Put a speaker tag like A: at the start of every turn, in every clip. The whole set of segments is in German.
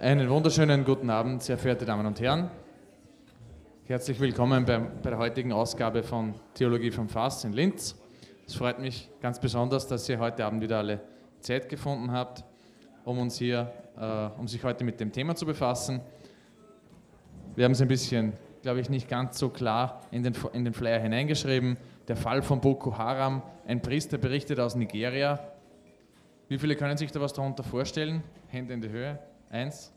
A: Einen wunderschönen guten Abend, sehr verehrte Damen und Herren. Herzlich willkommen bei, bei, der heutigen Ausgabe von Theologie vom Fass in Linz. Es freut mich ganz besonders, dass ihr heute Abend wieder alle Zeit gefunden habt, um uns hier, äh, um sich heute mit dem Thema zu befassen. Wir haben es ein bisschen, glaube ich, nicht ganz so klar in den, in den Flyer hineingeschrieben. Der Fall von Boko Haram, ein Priester berichtet aus Nigeria. Wie viele können sich da was darunter vorstellen? Hände in die Höhe. Eins,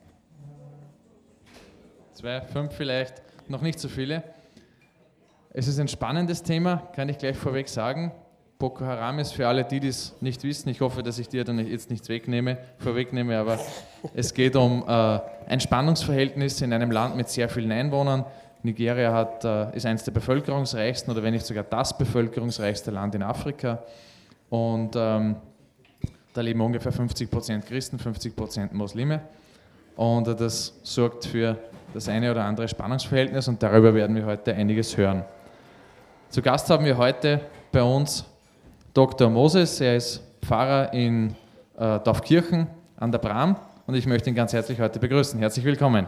A: zwei, fünf vielleicht, noch nicht so viele. Es ist ein spannendes Thema, kann ich gleich vorweg sagen. Boko Haram ist für alle, die das nicht wissen, ich hoffe, dass ich dir dann jetzt nichts wegnehme, vorwegnehme, aber es geht um äh, ein Spannungsverhältnis in einem Land mit sehr vielen Einwohnern. Nigeria hat, äh, ist eines der bevölkerungsreichsten oder wenn nicht sogar das bevölkerungsreichste Land in Afrika. Und ähm, da leben ungefähr 50 Prozent Christen, 50 Prozent Muslime. Und das sorgt für das eine oder andere Spannungsverhältnis und darüber werden wir heute einiges hören. Zu Gast haben wir heute bei uns Dr. Moses, er ist Pfarrer in äh, Dorfkirchen an der Bram und ich möchte ihn ganz herzlich heute begrüßen. Herzlich willkommen.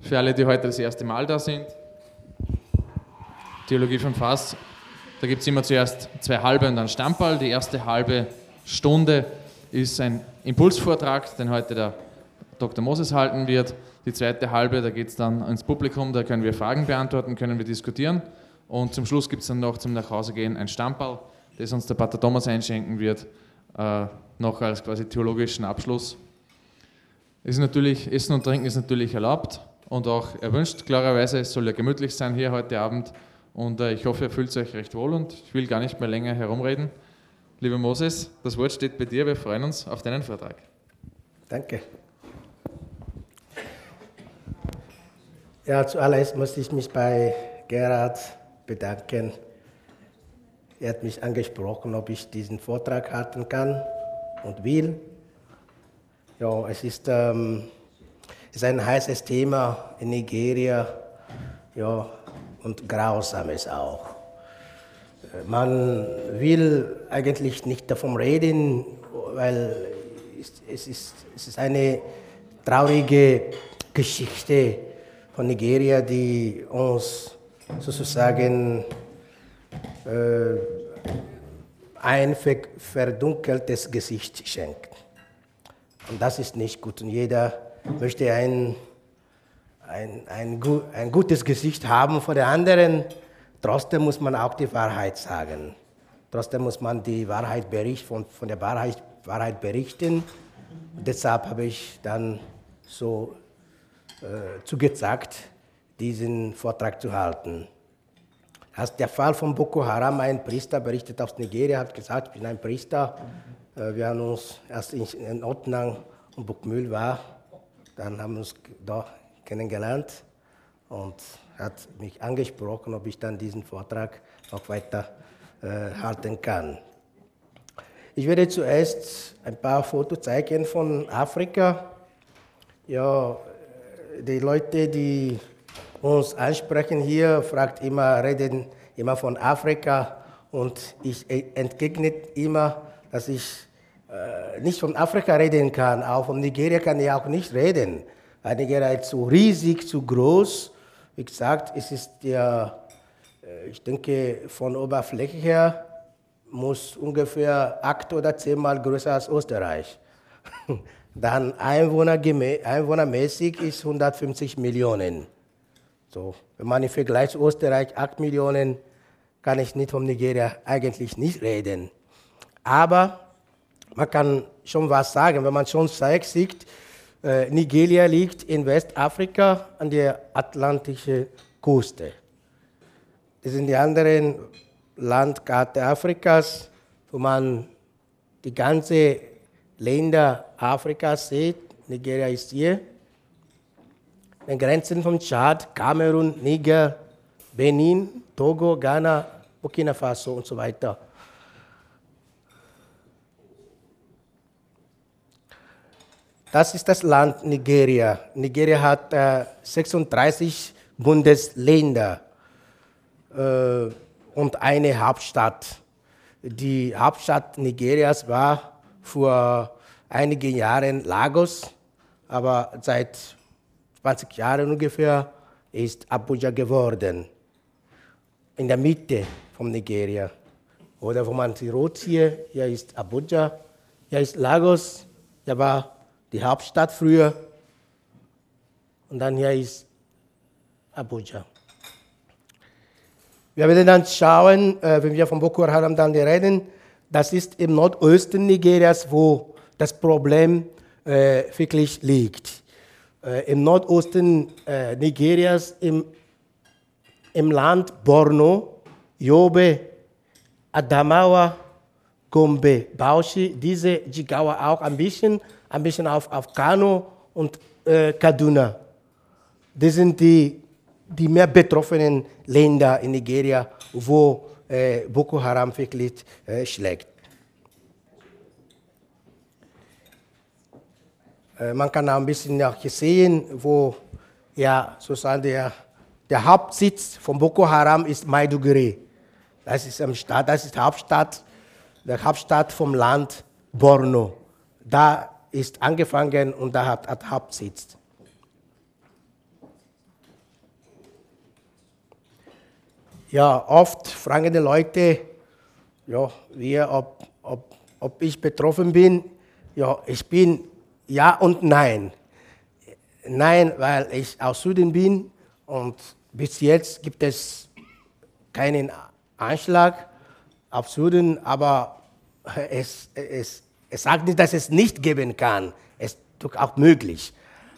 A: Für alle, die heute das erste Mal da sind, Theologie von Fass, da gibt es immer zuerst zwei halbe und dann Stammball. Die erste halbe Stunde ist ein Impulsvortrag, den heute der Dr. Moses halten wird. Die zweite halbe, da geht es dann ins Publikum, da können wir Fragen beantworten, können wir diskutieren. Und zum Schluss gibt es dann noch zum Nachhausegehen ein Stammball, das uns der Pater Thomas einschenken wird, äh, noch als quasi theologischen Abschluss. Ist natürlich, Essen und Trinken ist natürlich erlaubt und auch erwünscht, klarerweise. Es soll ja gemütlich sein hier heute Abend und äh, ich hoffe, ihr fühlt euch recht wohl und ich will gar nicht mehr länger herumreden. Lieber Moses, das Wort steht bei dir, wir freuen uns auf deinen Vortrag.
B: Danke. Ja, zuallererst muss ich mich bei Gerhard bedanken. Er hat mich angesprochen, ob ich diesen Vortrag halten kann und will. Ja, es ist, ähm, ist ein heißes Thema in Nigeria ja, und grausames auch. Man will eigentlich nicht davon reden, weil es ist, es ist eine traurige Geschichte von Nigeria, die uns sozusagen äh, ein verdunkeltes Gesicht schenkt. Und das ist nicht gut. Und jeder möchte ein, ein, ein, ein gutes Gesicht haben vor der anderen. Trotzdem muss man auch die Wahrheit sagen. Trotzdem muss man die Wahrheit berichten, von, von der Wahrheit, Wahrheit berichten. deshalb habe ich dann so äh, zugesagt, diesen Vortrag zu halten. Als der Fall von Boko Haram, ein Priester berichtet aus Nigeria, hat gesagt, ich bin ein Priester. Äh, wir haben uns erst in Ottenang und Buckmühl war, dann haben wir uns da kennengelernt und hat mich angesprochen, ob ich dann diesen Vortrag auch weiter äh, halten kann. Ich werde zuerst ein paar Fotos zeigen von Afrika. Ja, die Leute, die uns ansprechen hier, fragt immer, reden immer von Afrika und ich entgegne immer, dass ich äh, nicht von Afrika reden kann, auch von Nigeria kann ich auch nicht reden, weil Nigeria ist zu riesig, zu groß. Wie gesagt, es ist ja, äh, ich denke, von Oberfläche her muss ungefähr acht oder zehnmal größer als Österreich. Dann Einwohner, einwohnermäßig ist 150 Millionen. So, wenn man im Vergleich zu Österreich 8 Millionen, kann ich nicht von Nigeria eigentlich nicht reden. Aber man kann schon was sagen, wenn man schon zeigt, sieht, äh, Nigeria liegt in Westafrika an der atlantischen Küste. Das sind die anderen Landkarte Afrikas, wo man die ganze Länder Afrikas sieht. Nigeria ist hier. Den Grenzen von Tschad, Kamerun, Niger, Benin, Togo, Ghana, Burkina Faso und so weiter. Das ist das Land Nigeria. Nigeria hat äh, 36 Bundesländer äh, und eine Hauptstadt. die Hauptstadt Nigerias war vor einigen Jahren Lagos, aber seit 20 Jahren ungefähr ist Abuja geworden, in der Mitte von Nigeria. Oder wo man die Rot hier, hier ist Abuja, hier ist Lagos, hier war die Hauptstadt früher und dann hier ist Abuja. Wir werden dann schauen, äh, wenn wir von Boko Haram dann reden, das ist im Nordosten Nigerias, wo das Problem äh, wirklich liegt. Äh, Im Nordosten äh, Nigerias, im, im Land Borno, Yobe, Adamawa, Gombe, Bauchi, diese Jigawa auch ein bisschen, ein bisschen auf, auf Kano und äh, Kaduna. Das sind die die mehr betroffenen Länder in Nigeria, wo äh, Boko Haram wirklich äh, schlägt. Äh, man kann auch ein bisschen auch sehen, wo ja, sozusagen der, der Hauptsitz von Boko Haram ist Maiduguri. Das ist, am Stadt, das ist die Hauptstadt, der Hauptstadt vom Land Borno. Da ist angefangen und da hat, hat Hauptsitz. Ja, oft fragen die Leute, ja, wir, ob, ob, ob ich betroffen bin. Ja, ich bin ja und nein. Nein, weil ich aus Süden bin und bis jetzt gibt es keinen Anschlag auf Süden, aber es, es, es sagt nicht, dass es nicht geben kann. Es ist auch möglich.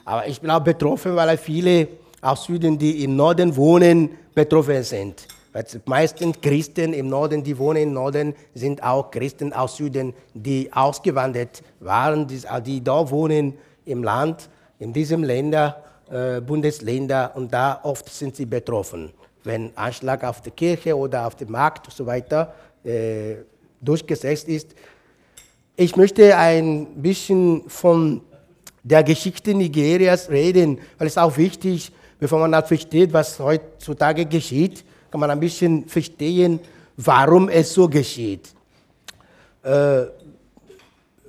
B: Aber ich bin auch betroffen, weil viele aus Süden, die im Norden wohnen, betroffen sind. Weil die meisten Christen im Norden, die wohnen im Norden, sind auch Christen aus Süden, die ausgewandert waren, die, die da wohnen im Land, in diesem Länder, äh, Bundesländer, und da oft sind sie betroffen. Wenn Anschlag auf die Kirche oder auf den Markt und so weiter äh, durchgesetzt ist. Ich möchte ein bisschen von der Geschichte Nigerias reden, weil es auch wichtig, bevor man das versteht, was heutzutage geschieht, kann man ein bisschen verstehen, warum es so geschieht. Äh,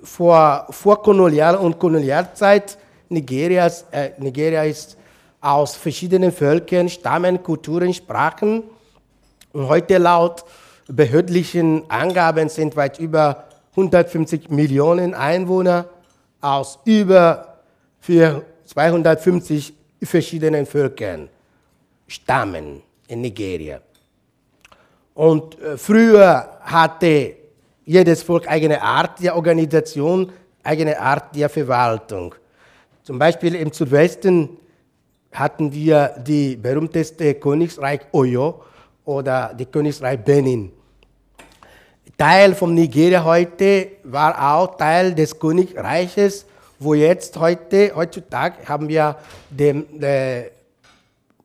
B: vor, vor Kolonial- und Kolonialzeit Nigerias, äh, Nigeria ist aus verschiedenen Völkern, Stammen, Kulturen, Sprachen. Und heute laut behördlichen Angaben sind weit über 150 Millionen Einwohner aus über 250 verschiedenen Völkern stammen in Nigeria. Und äh, früher hatte jedes Volk eigene Art der Organisation, eigene Art der Verwaltung. Zum Beispiel im Südwesten hatten wir die berühmteste Königsreich Oyo oder die Königsreich Benin. Teil von Nigeria heute war auch Teil des Königreiches, wo jetzt heute, heutzutage haben wir den, äh,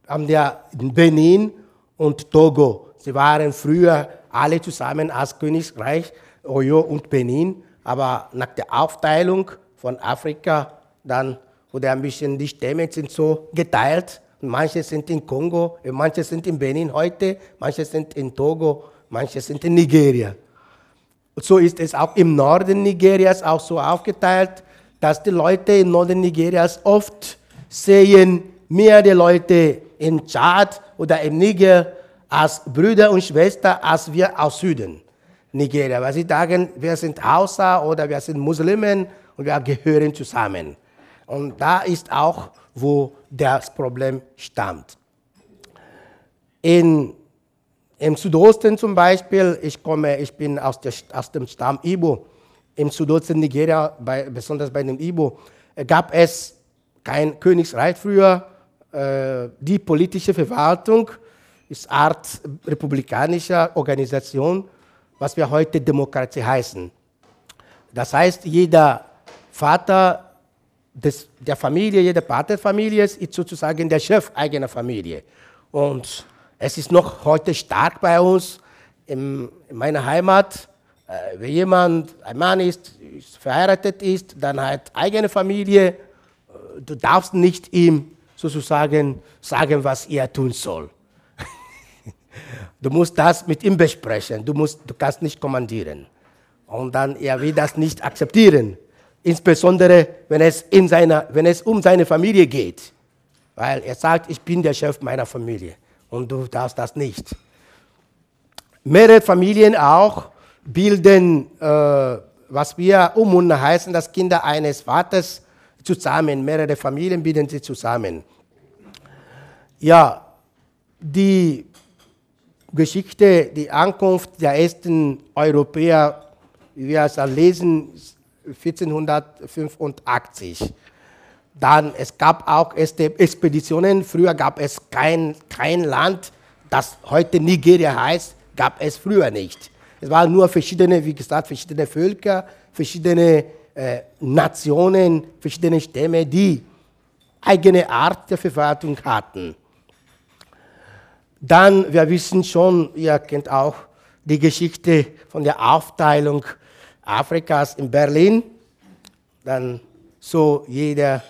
B: haben wir Benin und Togo. Sie waren früher alle zusammen als Königreich, Oyo und Benin, aber nach der Aufteilung von Afrika, dann wurde ein bisschen die Stämme sind so geteilt. Manche sind in Kongo, manche sind in Benin heute, manche sind in Togo, manche sind in Nigeria. So ist es auch im Norden Nigerias auch so aufgeteilt, dass die Leute im Norden Nigerias oft sehen mehr die Leute in Tschad oder im Niger als Brüder und Schwestern als wir aus Süden Nigeria. Weil sie sagen, wir sind Hausa oder wir sind Muslimen und wir gehören zusammen. Und da ist auch, wo das Problem stammt. In, Im Südosten zum Beispiel, ich komme, ich bin aus, der, aus dem Stamm Ibo, im Südosten Nigeria, bei, besonders bei dem Ibo, gab es kein Königsreich früher, äh, die politische Verwaltung ist Art republikanischer Organisation, was wir heute Demokratie heißen. Das heißt, jeder Vater des, der Familie, jeder Vaterfamilie ist sozusagen der Chef eigener Familie. Und es ist noch heute stark bei uns in, in meiner Heimat. Äh, wenn jemand ein Mann ist, ist, verheiratet ist, dann hat eigene Familie, äh, du darfst nicht ihm sozusagen sagen, was er tun soll. Du musst das mit ihm besprechen. Du, musst, du kannst nicht kommandieren. Und dann, er will das nicht akzeptieren. Insbesondere, wenn es, in seiner, wenn es um seine Familie geht. Weil er sagt, ich bin der Chef meiner Familie. Und du darfst das nicht. Mehrere Familien auch bilden, äh, was wir Umunda heißen, dass Kinder eines Vaters zusammen, mehrere Familien bilden sie zusammen. Ja, die Geschichte, die Ankunft der ersten Europäer, wie wir es lesen, 1485. Dann, es gab auch Expeditionen. Früher gab es kein, kein Land, das heute Nigeria heißt, gab es früher nicht. Es waren nur verschiedene, wie gesagt, verschiedene Völker, verschiedene äh, Nationen, verschiedene Stämme, die eigene Art der Verwaltung hatten. Dann, wir wissen schon, ihr kennt auch die Geschichte von der Aufteilung Afrikas in Berlin. Dann so jeder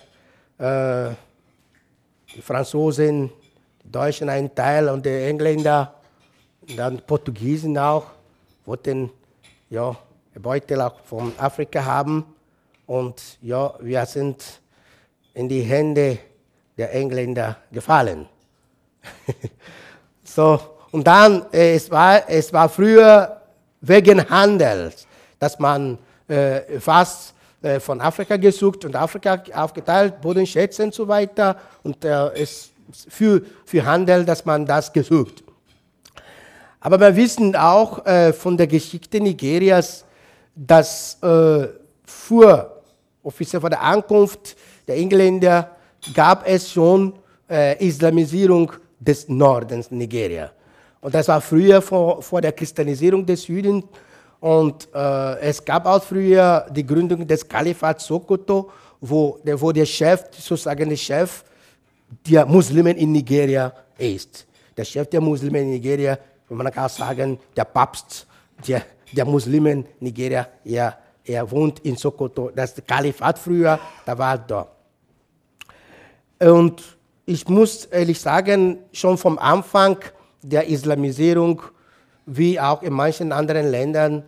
B: äh, die Franzosen, die Deutschen einen Teil und die Engländer, und dann Portugiesen auch, wollten ja, Beutel auch von Afrika haben. Und ja, wir sind in die Hände der Engländer gefallen. so, und dann, äh, es, war, es war früher wegen Handels, dass man äh, fast äh, von Afrika gesucht und Afrika aufgeteilt, Bodenschätze und so weiter. Und äh, es für, für Handel, dass man das gesucht. Aber wir wissen auch äh, von der Geschichte Nigerias, dass vor, offiziell vor der Ankunft der Engländer gab es schon äh, Islamisierung des Nordens Nigeria. Und das war früher vor, vor der Christianisierung des Südens und äh, es gab auch früher die Gründung des Kalifats Sokoto, wo der, wo der Chef, sozusagen der Chef der Muslimen in Nigeria ist. Der Chef der Muslimen in Nigeria, man kann sagen, der Papst der, der Muslimen in Nigeria, er, er wohnt in Sokoto. Das Kalifat früher, da war da. Und ich muss ehrlich sagen, schon vom Anfang der Islamisierung, wie auch in manchen anderen Ländern,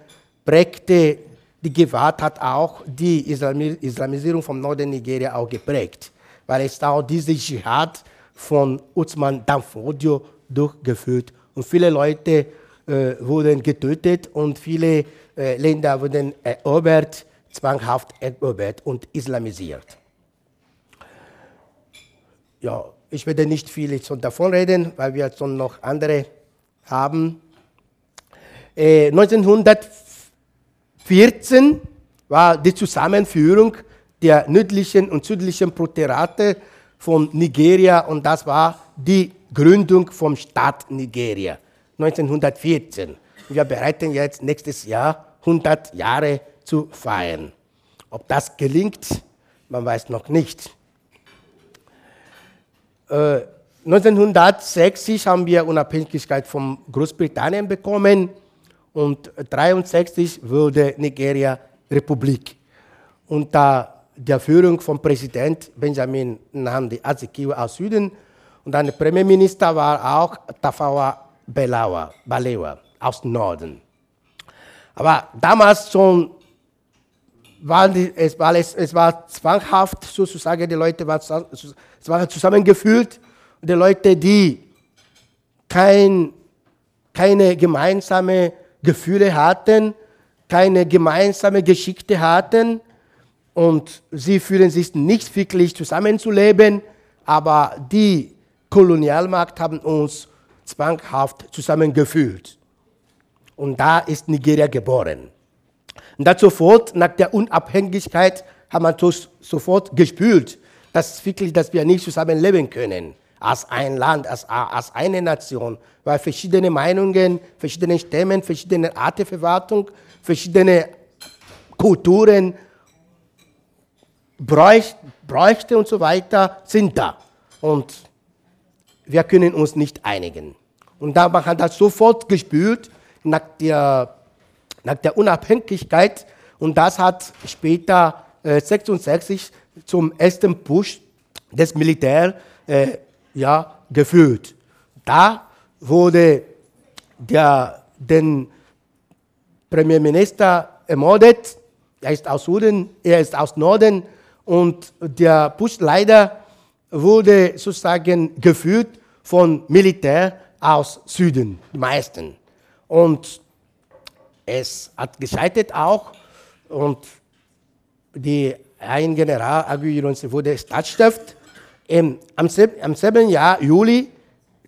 B: prägte die Gewalt hat auch die Islamisierung vom Norden Nigeria auch geprägt, weil es auch diese Dschihad von Uthman Danfodio durchgeführt und viele Leute äh, wurden getötet und viele äh, Länder wurden erobert, zwanghaft erobert und islamisiert. Ja, ich werde nicht viel davon reden, weil wir schon noch andere haben. Äh, 1900 14 war die Zusammenführung der nördlichen und südlichen Protektorate von Nigeria und das war die Gründung vom Staat Nigeria 1914. Wir bereiten jetzt nächstes Jahr 100 Jahre zu feiern. Ob das gelingt, man weiß noch nicht. Äh, 1960 haben wir Unabhängigkeit von Großbritannien bekommen und 1963 wurde Nigeria Republik. Unter der Führung von Präsident Benjamin Nnamdi Azikiwe aus Süden und dann Premierminister war auch Tafawa Balewa, Balewa aus Norden. Aber damals schon waren die, es, war, es, es war zwanghaft sozusagen, die Leute waren, es zusammengefühlt, die Leute, die kein, keine gemeinsame Gefühle hatten, keine gemeinsame Geschichte hatten und sie fühlen sich nicht wirklich zusammenzuleben, aber die Kolonialmacht haben uns zwanghaft zusammengefühlt. Und da ist Nigeria geboren. Und dann sofort, nach der Unabhängigkeit, haben wir sofort gespürt, dass, wirklich, dass wir nicht zusammenleben können als ein Land, als, als eine Nation, weil verschiedene Meinungen, verschiedene Stämme, verschiedene Arten der Verwaltung, verschiedene Kulturen, Bräuchte und so weiter sind da. Und wir können uns nicht einigen. Und da man hat das sofort gespürt nach der, nach der Unabhängigkeit. Und das hat später äh, 66 zum ersten Push des Militärs äh, ja, geführt. Da wurde der den Premierminister ermordet. Er ist aus Süden, er ist aus Norden und der Bush-Leiter wurde sozusagen geführt von Militär aus Süden, die meisten. Und es hat gescheitert auch und die ein General Aguirre wurde Staatsstift. Im, am, am selben Jahr, Juli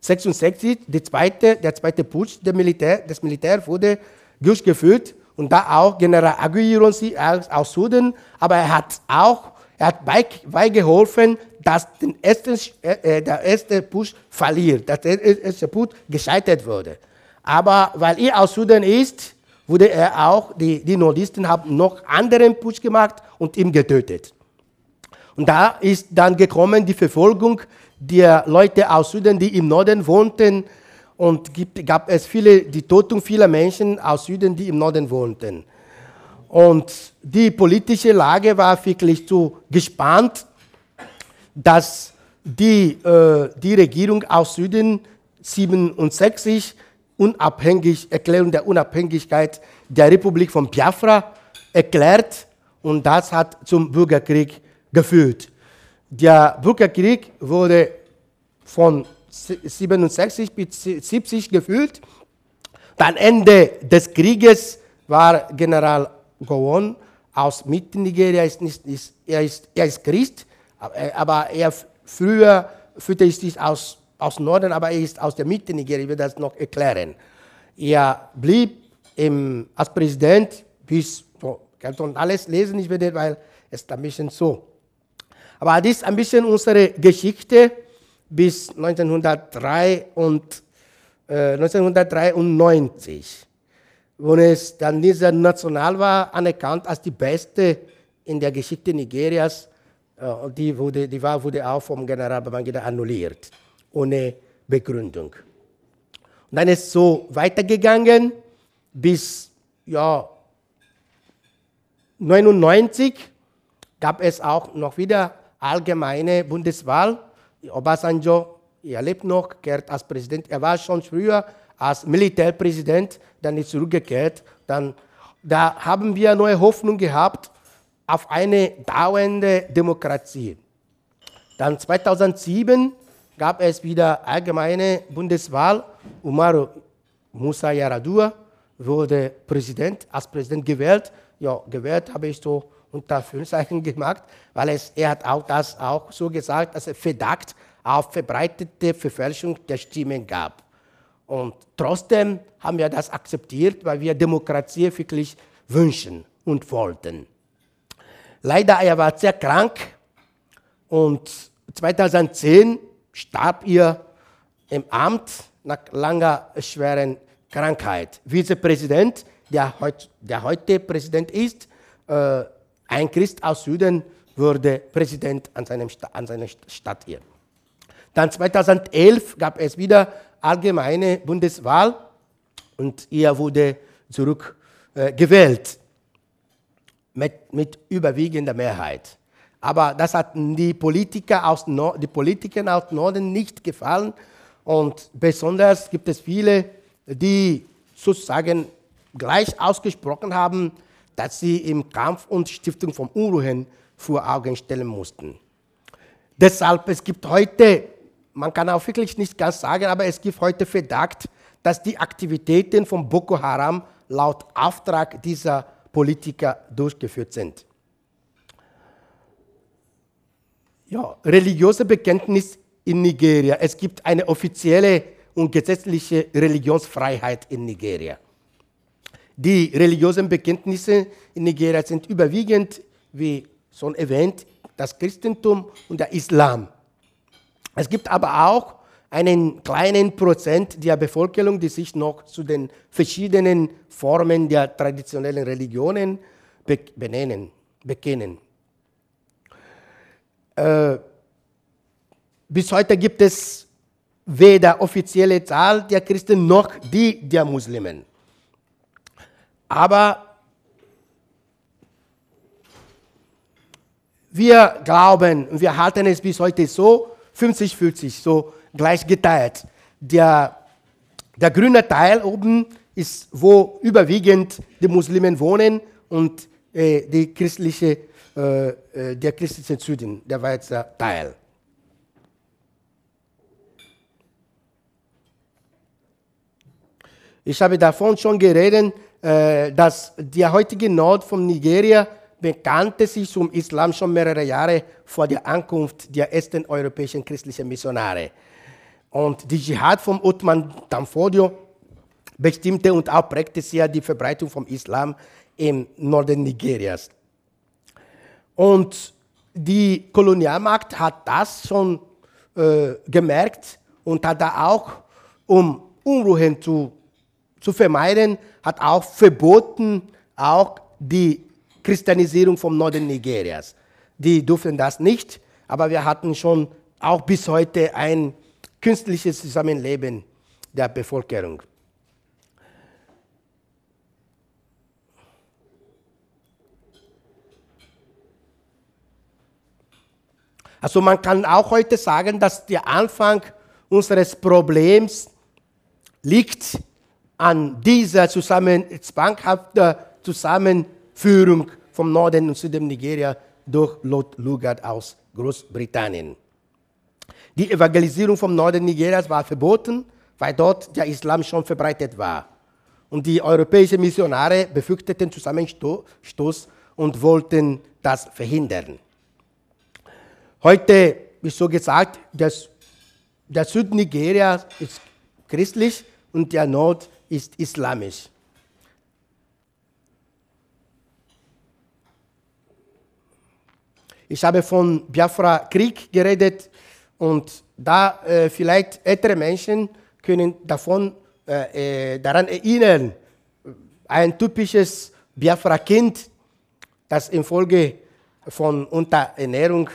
B: 66, die zweite, der zweite Putsch der Militär, des Militärs wurde durchgeführt und da auch General Aguirre aus, aus Süden, aber er hat auch er hat beigeholfen, dass ersten, äh, der erste Putsch verliert, dass der erste Putsch gescheitert wurde. Aber weil er aus Süden ist, wurde er auch, die, die Nordisten haben noch anderen Putsch gemacht und ihn getötet. Und da ist dann gekommen die Verfolgung der Leute aus Süden, die im Norden wohnten. Und gibt, gab es viele, die Tötung vieler Menschen aus Süden, die im Norden wohnten. Und die politische Lage war wirklich zu gespannt, dass die, äh, die Regierung aus Süden 67 unabhängig, Erklärung der Unabhängigkeit der Republik von Biafra erklärt und das hat zum Bürgerkrieg geführt. Der Bürgerkrieg wurde von 67 bis 70 geführt. Am Ende des Krieges war General Gowon aus Mittelnigeria, ist nicht, ist, er, ist, er ist Christ, aber er früher führte ist aus aus Norden, aber er ist aus der Mitte Nigeria, ich will das noch erklären. Er blieb im, als Präsident bis, so, kann alles lesen, ich werde, weil es ein bisschen so. Aber das ist ein bisschen unsere Geschichte bis 1903 und, äh, 1993, wo es dann dieser National war, anerkannt als die beste in der Geschichte Nigerias. Äh, die, wurde, die war, wurde auch vom General Babangida annulliert ohne Begründung. Und dann ist es so weitergegangen bis ja, 99 gab es auch noch wieder allgemeine Bundeswahl. Obasanjo, er lebt noch, kehrt als Präsident. Er war schon früher als Militärpräsident, dann ist zurückgekehrt. Dann, da haben wir neue Hoffnung gehabt auf eine dauernde Demokratie. Dann 2007 gab es wieder allgemeine Bundeswahl. Umaru Musa Yaradua wurde Präsident, als Präsident gewählt. Ja, gewählt habe ich so unter Führungszeichen gemacht, weil es, er hat auch das auch so gesagt, dass es Verdacht auf verbreitete Verfälschung der Stimmen gab. Und trotzdem haben wir das akzeptiert, weil wir Demokratie wirklich wünschen und wollten. Leider, er war sehr krank und 2010 starb ihr im Amt nach langer, schweren Krankheit. Vizepräsident, der, heut, der heute Präsident ist, äh, ein Christ aus Süden, wurde Präsident an, seinem, an seiner Stadt hier. Dann 2011 gab es wieder allgemeine Bundeswahl und er wurde zurückgewählt äh, mit, mit überwiegender Mehrheit. Aber das hat die Politiker aus, Nord die Politiker aus Norden nicht gefallen. Und besonders gibt es viele, die sozusagen gleich ausgesprochen haben, dass sie im Kampf und Stiftung von Unruhen vor Augen stellen mussten. Deshalb, es gibt heute, man kann auch wirklich nicht ganz sagen, aber es gibt heute Verdacht, dass die Aktivitäten von Boko Haram laut Auftrag dieser Politiker durchgeführt sind. ja, religiöse Bekenntnis in Nigeria. Es gibt eine offizielle und gesetzliche Religionsfreiheit in Nigeria. Die religiösen Bekenntnisse in Nigeria sind überwiegend, wie schon erwähnt, das Christentum und der Islam. Es gibt aber auch einen kleinen Prozent der Bevölkerung, die sich noch zu den verschiedenen Formen der traditionellen Religionen benennen, bekennen. Äh, bis heute gibt es weder offizielle Zahl der Christen noch die der Muslimen. Aber wir glauben, wir halten es bis heute so, 50-50, so gleich geteilt. Der Der grüne Teil oben ist, wo überwiegend die Muslimen wohnen und äh, die christliche, äh, äh der christliche Süden, der weiße Teil. Ich habe davon schon geredet, dass der heutige Nord von Nigeria bekannte sich zum Islam schon mehrere Jahre vor der Ankunft der ersten europäischen christlichen Missionare. Und die Dschihad von Uthman Danfodio bestimmte und auch prägte sehr die Verbreitung vom Islam im Norden Nigerias. Und die Kolonialmacht hat das schon äh, gemerkt und hat da auch, um Unruhen zu, zu vermeiden, hat auch verboten, auch die Christianisierung vom Norden Nigerias. Die durften das nicht, aber wir hatten schon auch bis heute ein künstliches Zusammenleben der Bevölkerung. Also man kann auch heute sagen, dass der Anfang unseres Problems liegt an dieser zusammen, zwanghaften Zusammenführung vom Norden und Süden Nigeria durch Lot Lugard aus Großbritannien. Die Evangelisierung vom Norden Nigerias war verboten, weil dort der Islam schon verbreitet war. Und die europäischen Missionare befürchteten Zusammenstoß und wollten das verhindern. Heute ist so gesagt, dass der Süd Nigerias ist christlich und der Nord ist islamisch. Ich habe von Biafra Krieg geredet und da äh, vielleicht ältere Menschen können davon, äh, äh, daran erinnern, ein typisches Biafra-Kind, das infolge von Unterernährung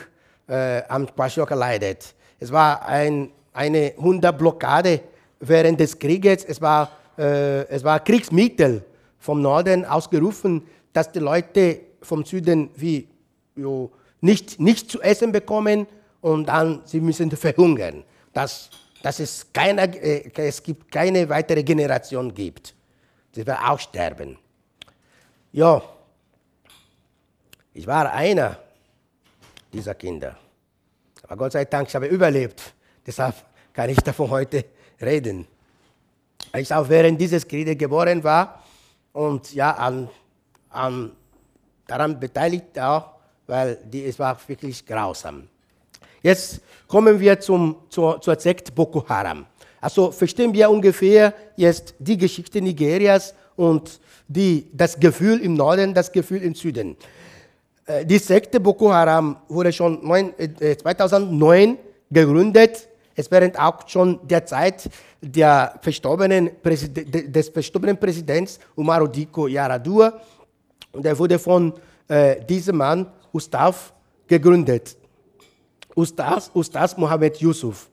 B: äh, am Kwashiorkor leidet. Es war ein, eine Hunderblockade während des Krieges. Es war, äh, es war Kriegsmittel vom Norden ausgerufen, dass die Leute vom Süden wie jo, nicht, nicht zu essen bekommen und dann sie müssen verhungern. Dass, dass es, keine, äh, es gibt keine weitere Generation gibt. Sie werden auch sterben. Ja, ich war einer dieser Kinder. Aber Gott sei Dank, ich habe überlebt. Deshalb kann ich davon heute reden. Ich auch während dieses Krieges geboren war und ja, an, an, daran beteiligt auch weil die, es war wirklich grausam. Jetzt kommen wir zum, zur, zur Sekte Boko Haram. Also verstehen wir ungefähr jetzt die Geschichte Nigerias und die, das Gefühl im Norden, das Gefühl im Süden. Äh, die Sekte Boko Haram wurde schon 2009 äh, gegründet. Es während auch schon der Zeit der verstorbenen des verstorbenen Präsidents Umaru Diko Yaradua. Und er wurde von äh, diesem Mann Ustav gegründet. Ustaz, Ustaz Mohammed Yusuf.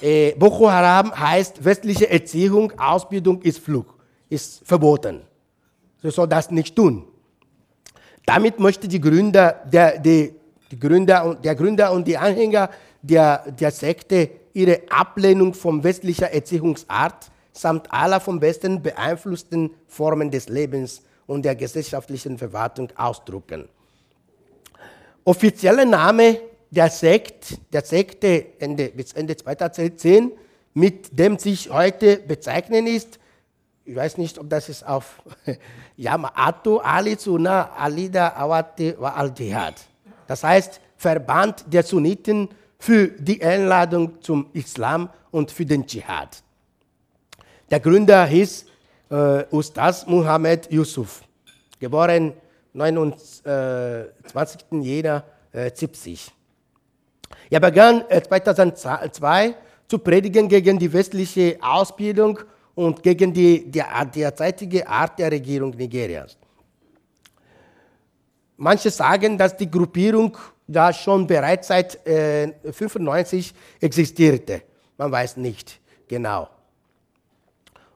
B: Äh, Boko Haram heißt westliche Erziehung, Ausbildung ist Flug, ist verboten. Sie soll das nicht tun. Damit möchte die Gründer, der, die, die Gründer, der Gründer und die Anhänger der, der Sekte ihre Ablehnung von westlicher Erziehungsart samt aller vom Westen beeinflussten Formen des Lebens und der gesellschaftlichen Verwaltung ausdrücken offizielle Name der, Sekt, der Sekte Ende, bis Ende 2010, mit dem sich heute bezeichnen ist, ich weiß nicht, ob das ist auf Yamato Ali Suna Alida Awate wa al-Jihad. Das heißt, Verband der Sunniten für die Einladung zum Islam und für den Dschihad. Der Gründer hieß äh, Ustaz Muhammad Yusuf, geboren 29. Jänner 70. Er begann 2002 äh, zu predigen gegen die westliche Ausbildung und gegen die, die derzeitige Art der Regierung Nigerias. Manche sagen, dass die Gruppierung da schon bereits seit 1995 äh, existierte. Man weiß nicht genau.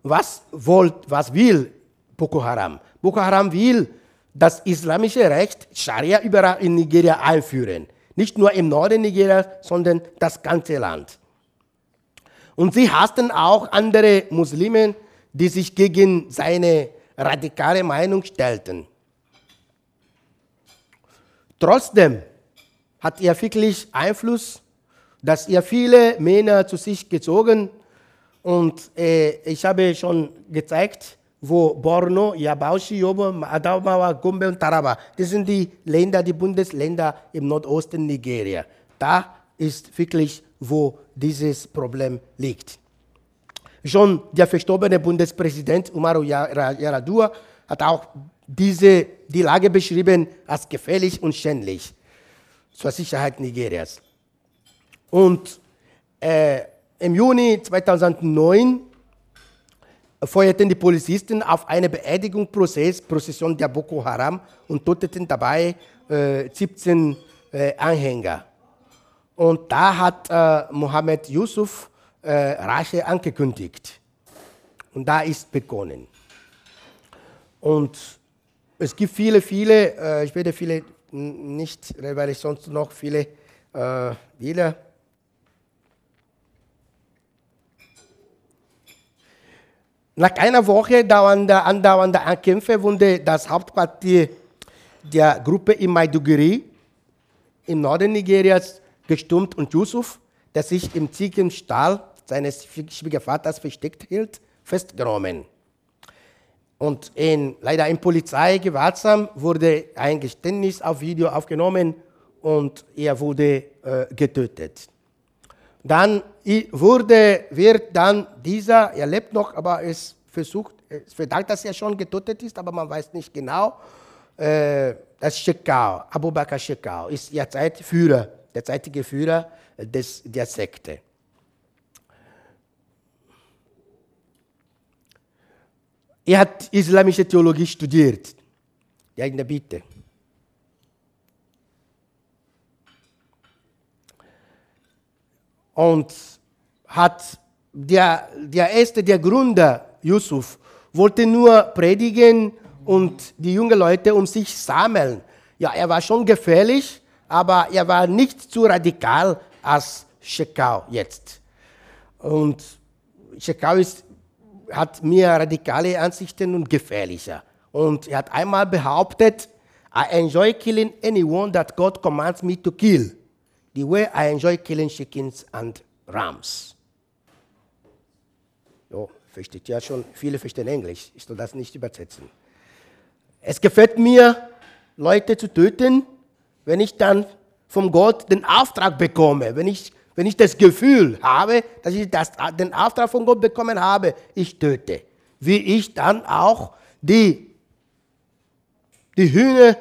B: Was, wollt, was will Boko Haram? Boko Haram will das islamische Recht Scharia überall in Nigeria einführen. Nicht nur im Norden Nigerias, sondern das ganze Land. Und sie hassten auch andere Muslime, die sich gegen seine radikale Meinung stellten. Trotzdem hat er wirklich Einfluss, dass er viele Männer zu sich gezogen und äh, ich habe schon gezeigt, wo Borno, Yabauchi, Yobo, Adamawa, Gombe und Taraba, das sind die Länder, die Bundesländer im Nordosten Nigeria. Da ist wirklich, wo dieses Problem liegt. Schon der verstorbene Bundespräsident Umaru Yaradua hat auch diese, die Lage beschrieben als gefährlich und schändlich zur Sicherheit Nigerias. Und äh, im Juni 2009 feuerten die Polizisten auf eine Beerdigungsprozession der Boko Haram und töteten dabei äh, 17 äh, Anhänger. Und da hat äh, Mohammed Yusuf äh, Rache angekündigt. Und da ist begonnen. Und es gibt viele, viele, äh, ich werde viele nicht, weil ich sonst noch viele äh, wieder. Nach einer Woche dauernder, andauernder Kämpfe wurde das Hauptquartier der Gruppe in Maiduguri im Norden Nigerias gestürmt und Yusuf, der sich im Ziegenstall seines Schwiegervaters versteckt hielt, festgenommen. Und in, leider im Polizeigewahrsam wurde ein Geständnis auf Video aufgenommen und er wurde äh, getötet. Dann wurde, wird dann dieser, er lebt noch, aber es versucht, es verdankt, dass er schon getötet ist, aber man weiß nicht genau. Äh, das Shekau, Abubakar Shekau, ist derzeit Führer, derzeitige Führer des, der Sekte. Er hat islamische Theologie studiert. Ja, in der Bitte. Und hat der, der erste, der Gründer, Yusuf, wollte nur predigen und die jungen Leute um sich sammeln. Ja, er war schon gefährlich, aber er war nicht zu radikal als Shekau jetzt. Und Shekau ist hat mehr radikale Ansichten und gefährlicher. Und er hat einmal behauptet, I enjoy killing anyone that God commands me to kill, the way I enjoy killing chickens and rams. So, versteht ja schon, viele verstehen Englisch, ich soll das nicht übersetzen. Es gefällt mir, Leute zu töten, wenn ich dann vom Gott den Auftrag bekomme, wenn ich wenn ich das Gefühl habe, dass ich das, den Auftrag von Gott bekommen habe, ich töte. Wie ich dann auch die, die Hühner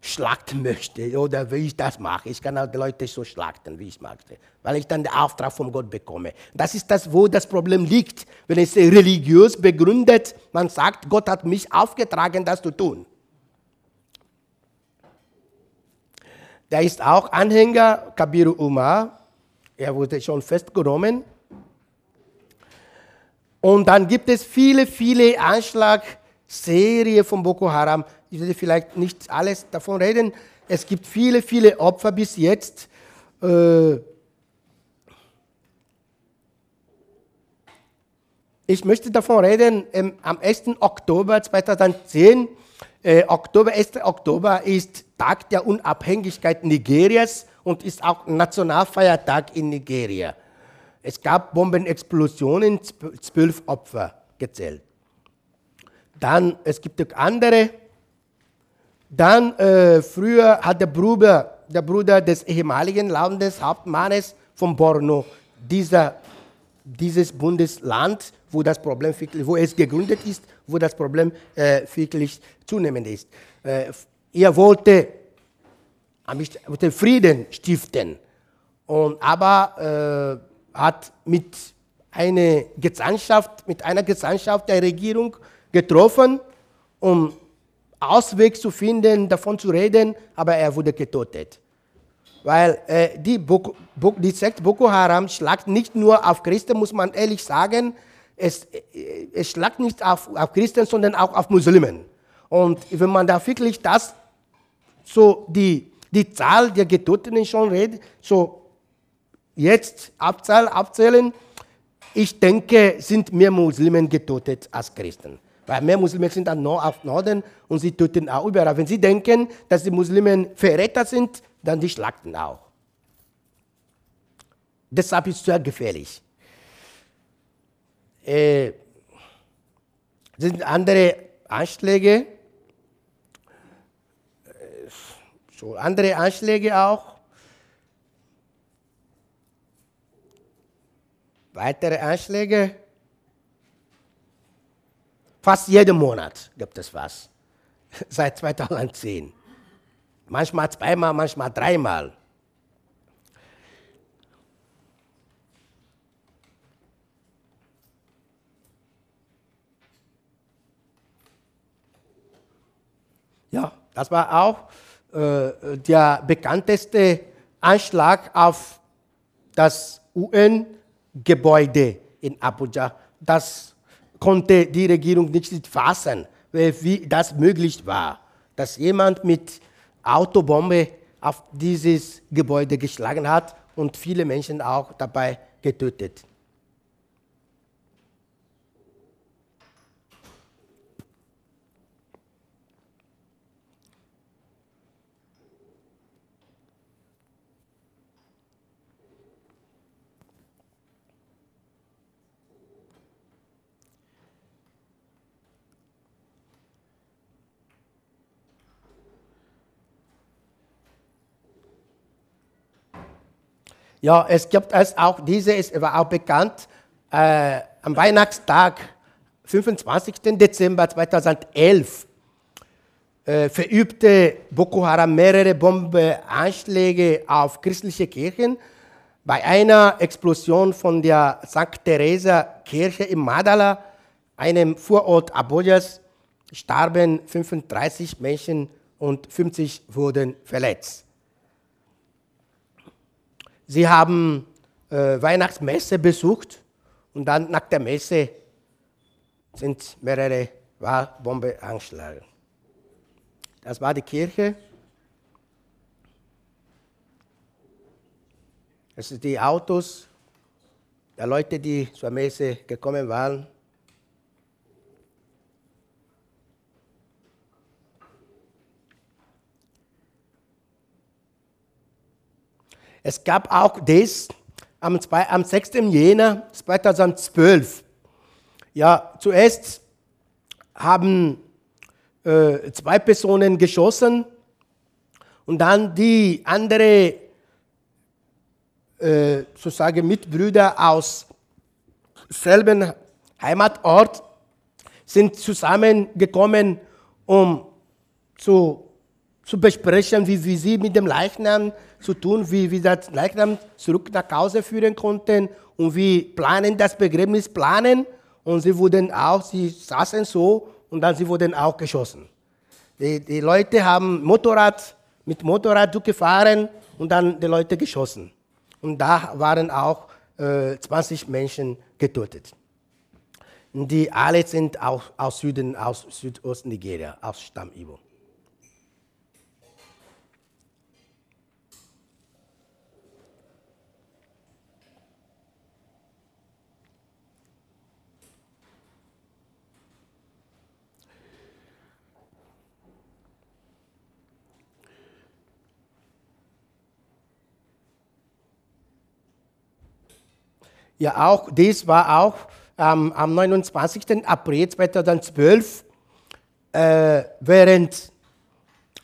B: schlachten möchte oder wie ich das mache. Ich kann auch die Leute so schlachten, wie ich möchte, weil ich dann den Auftrag von Gott bekomme. Das ist das, wo das Problem liegt. Wenn es religiös begründet, man sagt, Gott hat mich aufgetragen, das zu tun. Der ist auch Anhänger Kabiru Umar, er wurde schon festgenommen. Und dann gibt es viele, viele Anschlagserien von Boko Haram. Ich werde vielleicht nicht alles davon reden. Es gibt viele, viele Opfer bis jetzt. Äh, ich möchte davon reden, am 1. Oktober 2010, äh, Oktober, 1. Oktober ist Tag der Unabhängigkeit Nigerias und ist auch Nationalfeiertag in Nigeria. Es gab Bombenexplosionen, zwölf Opfer gezählt. Dann, es gibt andere. Dann, äh, früher hat der Bruder, der Bruder des ehemaligen Landeshauptmannes von Borno, dieser, dieses Bundesland, wo das Problem wo es gegründet ist, wo das Problem äh, wirklich zunehmend ist. Äh, er wollte den Frieden stiften. Und, aber äh, hat mit einer Gesandtschaft, mit einer Gesandtschaft der Regierung getroffen, um Ausweg zu finden, davon zu reden, aber er wurde getötet. Weil äh, die, Boko, die Sekt Boko Haram schlagt nicht nur auf Christen, muss man ehrlich sagen, es, äh, es schlagt nicht auf, auf Christen, sondern auch auf Muslimen. Und wenn man da wirklich das, so die die Zahl der Getöteten schon redet, so jetzt abzählen, abzählen ich denke, sind mehr Muslime getötet als Christen. Weil mehr Muslime sind dann nur auf Norden und sie töten auch überall. Wenn sie denken, dass die Muslime Verräter sind, dann die schlachten auch. Deshalb ist es sehr gefährlich. Äh, sind andere Anschläge, äh, so andere Anschläge auch. Weitere Anschläge. Fast jeden Monat gibt es was. Seit 2010. Manchmal zweimal, manchmal dreimal. Ja, das war auch der bekannteste Anschlag auf das UN-Gebäude in Abuja. Das konnte die Regierung nicht fassen, wie das möglich war, dass jemand mit Autobombe auf dieses Gebäude geschlagen hat und viele Menschen auch dabei getötet. Ja, es gibt es auch, diese ist war auch bekannt, äh, am Weihnachtstag, 25. Dezember 2011, äh, verübte Boko Haram mehrere Bombenanschläge auf christliche Kirchen. Bei einer Explosion von der St. Theresa Kirche im Madala, einem Vorort Abujas, starben 35 Menschen und 50 wurden verletzt. Sie haben äh, Weihnachtsmesse besucht und dann nach der Messe sind mehrere Bombe angeschlagen. Das war die Kirche. Das sind die Autos der Leute, die zur Messe gekommen waren. Es gab auch das am, am 6. Jänner 2012. Ja, zuerst haben äh, zwei Personen geschossen und dann die andere äh, sozusagen Mitbrüder aus selben Heimatort sind zusammengekommen, um zu, zu besprechen, wie, wie sie mit dem Leichnam zu tun, wie wir das Leichnam zurück nach Hause führen konnten und wir planen das Begräbnis planen und sie wurden auch, sie saßen so und dann sie wurden auch geschossen. Die, die Leute haben Motorrad, mit Motorrad gefahren und dann die Leute geschossen. Und da waren auch äh, 20 Menschen getötet. Und die alle sind auch aus Süden, aus Südostnigeria, aus Stamm Ja, auch dies war auch ähm, am 29. April 2012 äh, während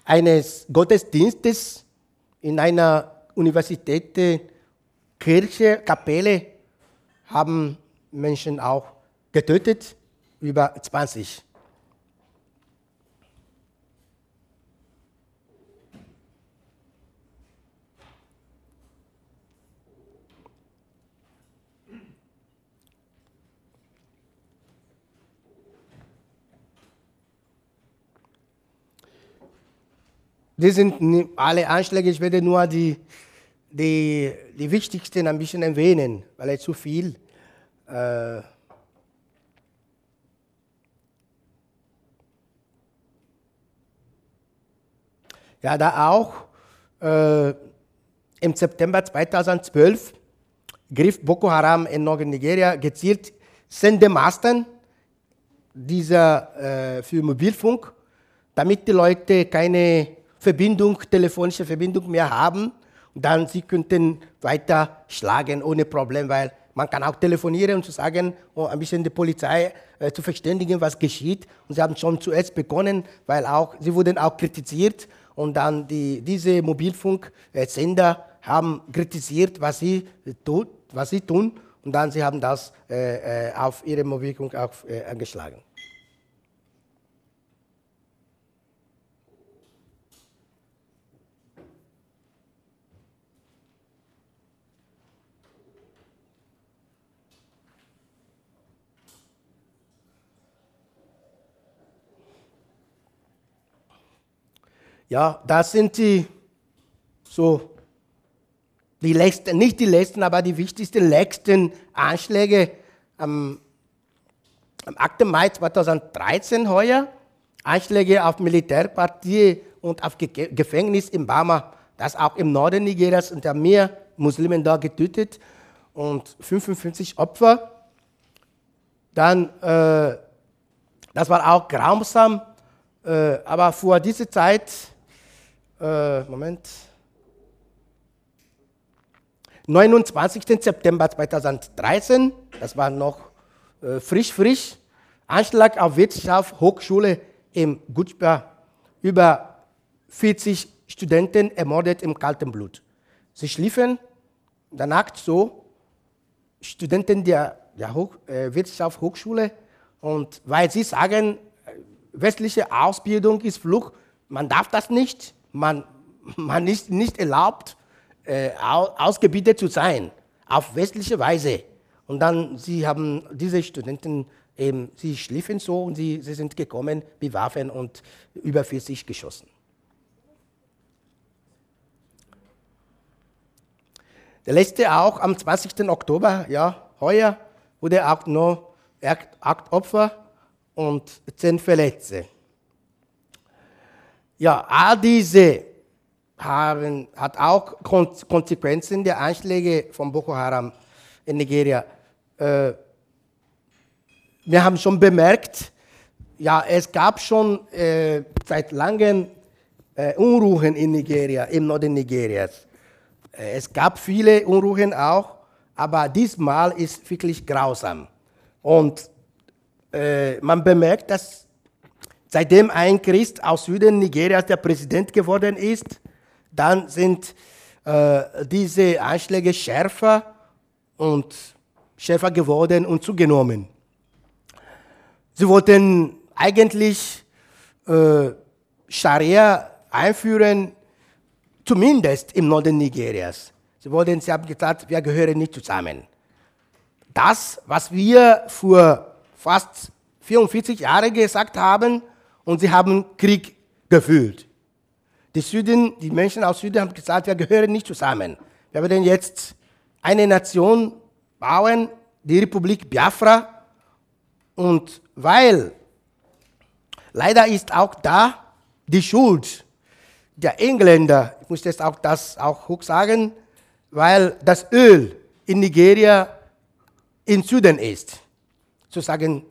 B: eines Gottesdienstes in einer Universität, Kirche, Kapelle haben Menschen auch getötet, über 20. Das sind alle Anschläge, ich werde nur die, die, die wichtigsten ein bisschen erwähnen, weil es zu viel. Äh, ja, da auch äh, im September 2012 griff Boko Haram in Norden Nigeria gezielt Sendemasten dieser, äh, für Mobilfunk, damit die Leute keine Verbindung, telefonische Verbindung mehr haben. Und dann sie könnten weiter schlagen ohne Problem, weil man kann auch telefonieren und zu sagen, oh, ein bisschen die Polizei äh, zu verständigen, was geschieht. Und sie haben schon zuerst begonnen, weil auch, sie wurden auch kritisiert. Und dann die, diese Mobilfunksender haben kritisiert, was sie, tut, was sie tun. Und dann sie haben das äh, äh auf ihre Mobilfunk auch äh, angeschlagen. Ja, das sind die so die letzten, nicht die letzten, aber die wichtigsten letzten Anschläge am, am 8. Mai 2013 heuer. Anschläge auf Militärpartie und auf Ge Gefängnis in Bama, das auch im Norden Nigerias und da mehr Muslimen da getötet und 55 Opfer. Dann, äh, das war auch grausam, äh, aber vor dieser Zeit, äh, Moment, 29. September 2013, das war noch äh, frisch, frisch, Anschlag auf Wirtschaft, Hochschule im Gutschba, über 40 Studenten ermordet im kalten Blut. Sie schliefen danach so, Studenten der, der Hoch, äh, Wirtschaft Hochschule, und weil sie sagen, äh, westliche Ausbildung ist Flucht, man darf das nicht, man, man ist nicht erlaubt, äh, ausgebildet zu sein, auf westliche Weise. Und dann, sie haben diese Studenten eben, sie schliefen so und sie, sie sind gekommen Waffen und über 40 geschossen. Der letzte auch am 20. Oktober, ja, heuer, wurde auch noch acht Opfer und zehn Verletzte. Ja, all diese haben, hat auch Konsequenzen der Anschläge von Boko Haram in Nigeria. Äh, wir haben schon bemerkt, ja, es gab schon äh, seit langem äh, Unruhen in Nigeria, im Norden Nigerias. Äh, es gab viele Unruhen auch, aber diesmal ist wirklich grausam. Und äh, man bemerkt, dass seitdem ein Christ aus Süden Nigerias der Präsident geworden ist, dann sind äh, diese Anschläge schärfer und schärfer geworden und zugenommen. Sie wollten eigentlich äh, Scharia einführen, zumindest im Norden Nigerias. Sie, wollten, sie haben gesagt, wir gehören nicht zusammen. Das, was wir vor fast 44 Jahren gesagt haben, und sie haben Krieg geführt. Die, Süden, die Menschen aus Süden haben gesagt, wir gehören nicht zusammen. Wir werden jetzt eine Nation bauen, die Republik Biafra. Und weil leider ist auch da die Schuld der Engländer, ich muss jetzt auch das auch hoch sagen, weil das Öl in Nigeria im Süden ist. Sozusagen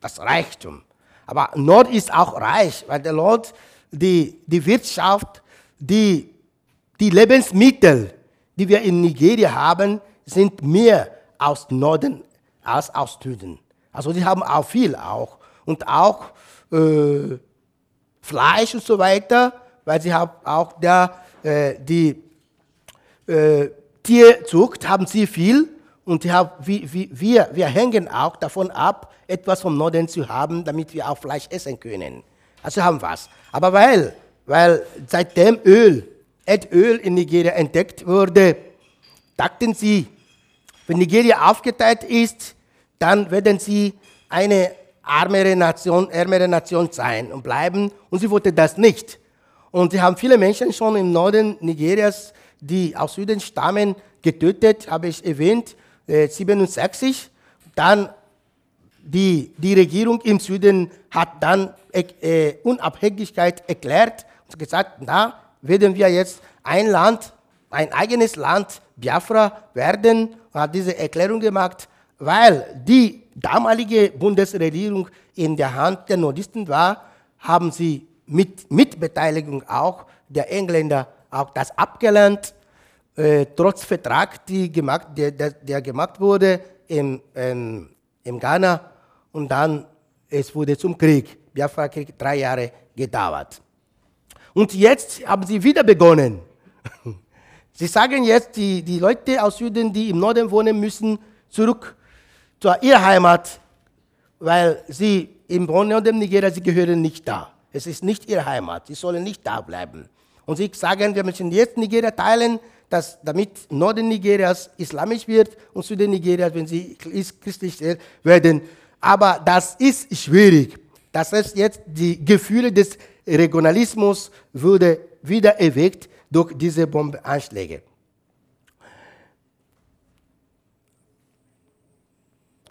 B: das Reichtum. Aber Nord ist auch reich, weil der Nord die, die Wirtschaft, die, die Lebensmittel, die wir in Nigeria haben, sind mehr aus Norden als aus Süden. Also die haben auch viel auch. Und auch äh, Fleisch und so weiter, weil sie haben auch da äh, die äh, Tierzucht haben sie viel und wie, wir, wir hängen auch davon ab, etwas vom Norden zu haben, damit wir auch Fleisch essen können. Also haben was. Aber weil, weil seitdem Öl, Erdöl in Nigeria entdeckt wurde, dachten sie, wenn Nigeria aufgeteilt ist, dann werden sie eine armere Nation, ärmere Nation sein und bleiben. Und sie wollten das nicht. Und sie haben viele Menschen schon im Norden Nigerias, die aus Süden stammen, getötet, habe ich erwähnt, 67. Äh, dann die, die Regierung im Süden hat dann äh, Unabhängigkeit erklärt und gesagt, na, werden wir jetzt ein Land, ein eigenes Land, Biafra werden? Hat diese Erklärung gemacht, weil die damalige Bundesregierung in der Hand der Nordisten war, haben sie mit Mitbeteiligung auch der Engländer auch das abgelehnt, äh, trotz Vertrag, die gemacht, der, der, der gemacht wurde im, ähm, im Ghana und dann es wurde zum Krieg. Biafra-Krieg drei Jahre gedauert. Und jetzt haben sie wieder begonnen. Sie sagen jetzt, die, die Leute aus Süden, die im Norden wohnen, müssen zurück zu ihrer Heimat, weil sie im Norden Nigeria, sie gehören nicht da. Es ist nicht ihre Heimat, sie sollen nicht da bleiben. Und sie sagen, wir müssen jetzt Nigeria teilen, dass, damit Norden Nigerias islamisch wird und Süden Nigerias, wenn sie christlich werden. Aber das ist schwierig. Das heißt jetzt, die Gefühle des Regionalismus würde wieder erweckt durch diese Bombenanschläge.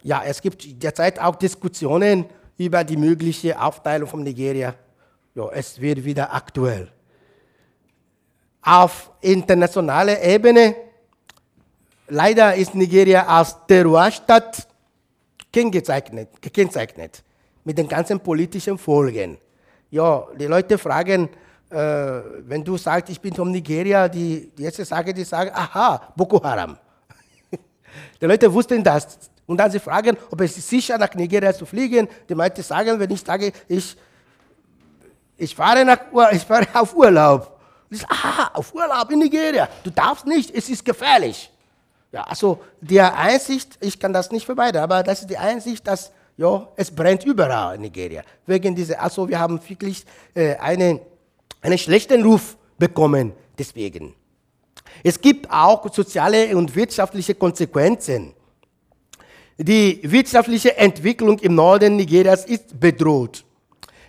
B: Ja, es gibt derzeit auch Diskussionen über die mögliche Aufteilung von Nigeria. Ja, es wird wieder aktuell. Auf internationaler Ebene, leider ist Nigeria als Terrorstadt gekennzeichnet, gekennzeichnet mit den ganzen politischen Folgen. Ja, die Leute fragen, äh, wenn du sagst, ich bin von Nigeria, die, die erste Sache, die sagen, aha, Boko Haram. die Leute wussten das. Und dann sie fragen, ob es sicher nach Nigeria zu fliegen. Die Leute sagen, wenn ich sage, ich, ich, fahre, nach, ich fahre auf Urlaub. Ich sage, aha, auf Urlaub in Nigeria. Du darfst nicht, es ist gefährlich. Ja, also die Einsicht, ich kann das nicht vermeiden, aber das ist die Einsicht, dass ja, es brennt überall in Nigeria. Wegen dieser, also wir haben wirklich äh, einen, einen schlechten Ruf bekommen deswegen. Es gibt auch soziale und wirtschaftliche Konsequenzen. Die wirtschaftliche Entwicklung im Norden Nigerias ist bedroht,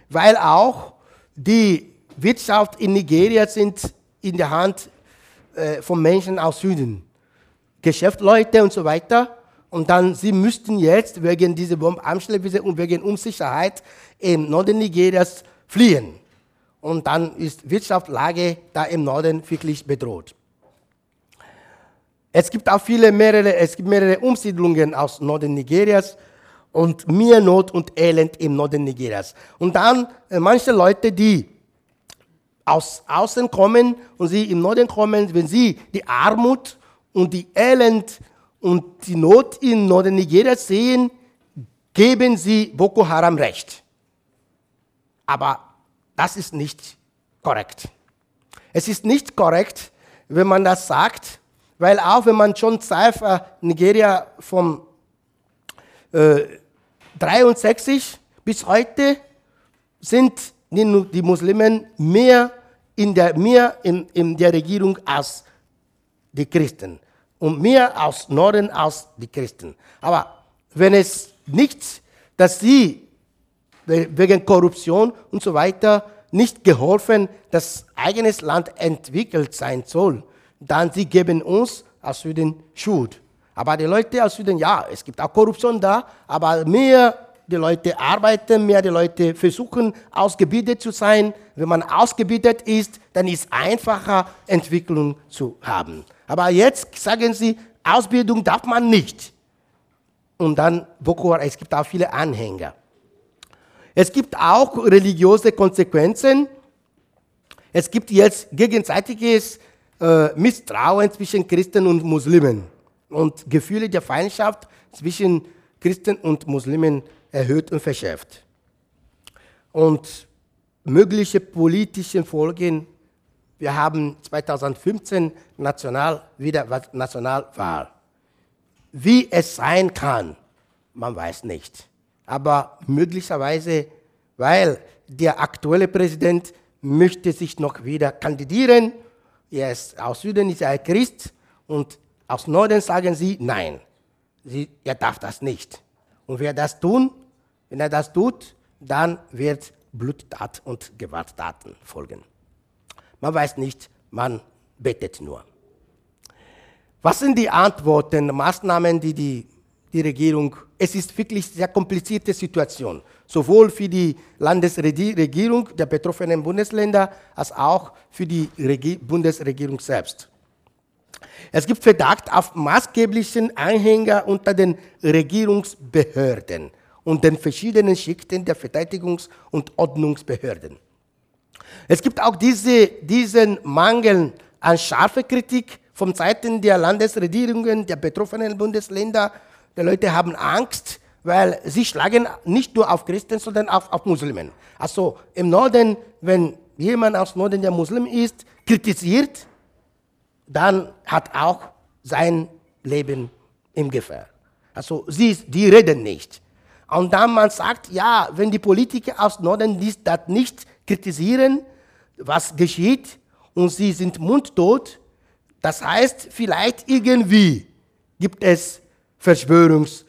B: weil auch die Wirtschaft in Nigeria sind in der Hand äh, von Menschen aus Süden. Geschäftsleute und so weiter. Und dann, sie müssten jetzt wegen dieser Bombenanschläge und wegen Unsicherheit im Norden Nigerias fliehen. Und dann ist Wirtschaftslage da im Norden wirklich bedroht. Es gibt auch viele, mehrere, es gibt mehrere Umsiedlungen aus Norden Nigerias und mehr Not und Elend im Norden Nigerias. Und dann äh, manche Leute, die aus außen kommen und sie im Norden kommen, wenn sie die Armut und die Elend und die Not in Norden Nigeria sehen, geben sie Boko Haram recht. Aber das ist nicht korrekt. Es ist nicht korrekt, wenn man das sagt, weil auch wenn man schon Cypher Nigeria vom äh, 63 bis heute sind die Muslimen mehr in der, mehr in, in der Regierung als die Christen und mehr aus Norden als die Christen. Aber wenn es nicht, dass sie wegen Korruption und so weiter nicht geholfen, dass eigenes Land entwickelt sein soll, dann sie geben uns aus Süden Schuld. Aber die Leute aus Süden, ja, es gibt auch Korruption da, aber mehr die Leute arbeiten, mehr die Leute versuchen, ausgebildet zu sein. Wenn man ausgebildet ist, dann ist es einfacher, Entwicklung zu haben. Aber jetzt sagen sie, Ausbildung darf man nicht. Und dann es gibt auch viele Anhänger. Es gibt auch religiöse Konsequenzen. Es gibt jetzt gegenseitiges äh, Misstrauen zwischen Christen und Muslimen und Gefühle der Feindschaft zwischen Christen und Muslimen erhöht und verschärft. Und mögliche politische Folgen, wir haben 2015 National, wieder Nationalwahl. Wie es sein kann, man weiß nicht. Aber möglicherweise, weil der aktuelle Präsident möchte sich noch wieder kandidieren. Er ist aus Süden ist er Christ und aus Norden sagen sie nein. Sie, er darf das nicht. Und wer das tun, wenn er das tut, dann wird Bluttat und Gewalttaten folgen. Man weiß nicht, man betet nur. Was sind die Antworten, Maßnahmen, die die, die Regierung, es ist wirklich eine sehr komplizierte Situation, sowohl für die Landesregierung der betroffenen Bundesländer als auch für die Regie Bundesregierung selbst. Es gibt Verdacht auf maßgeblichen Anhänger unter den Regierungsbehörden und den verschiedenen Schichten der Verteidigungs- und Ordnungsbehörden. Es gibt auch diese, diesen Mangel an scharfer Kritik von Seiten der Landesregierungen der betroffenen Bundesländer. Die Leute haben Angst, weil sie schlagen nicht nur auf Christen, sondern auch auf Muslimen. Also im Norden, wenn jemand aus Norden der Muslim ist, kritisiert, dann hat auch sein Leben im Gefahr. Also sie, die reden nicht. Und dann man sagt, ja, wenn die Politiker aus Norden dies, das nicht kritisieren, was geschieht, und sie sind mundtot, das heißt, vielleicht irgendwie gibt es Verschwörungs,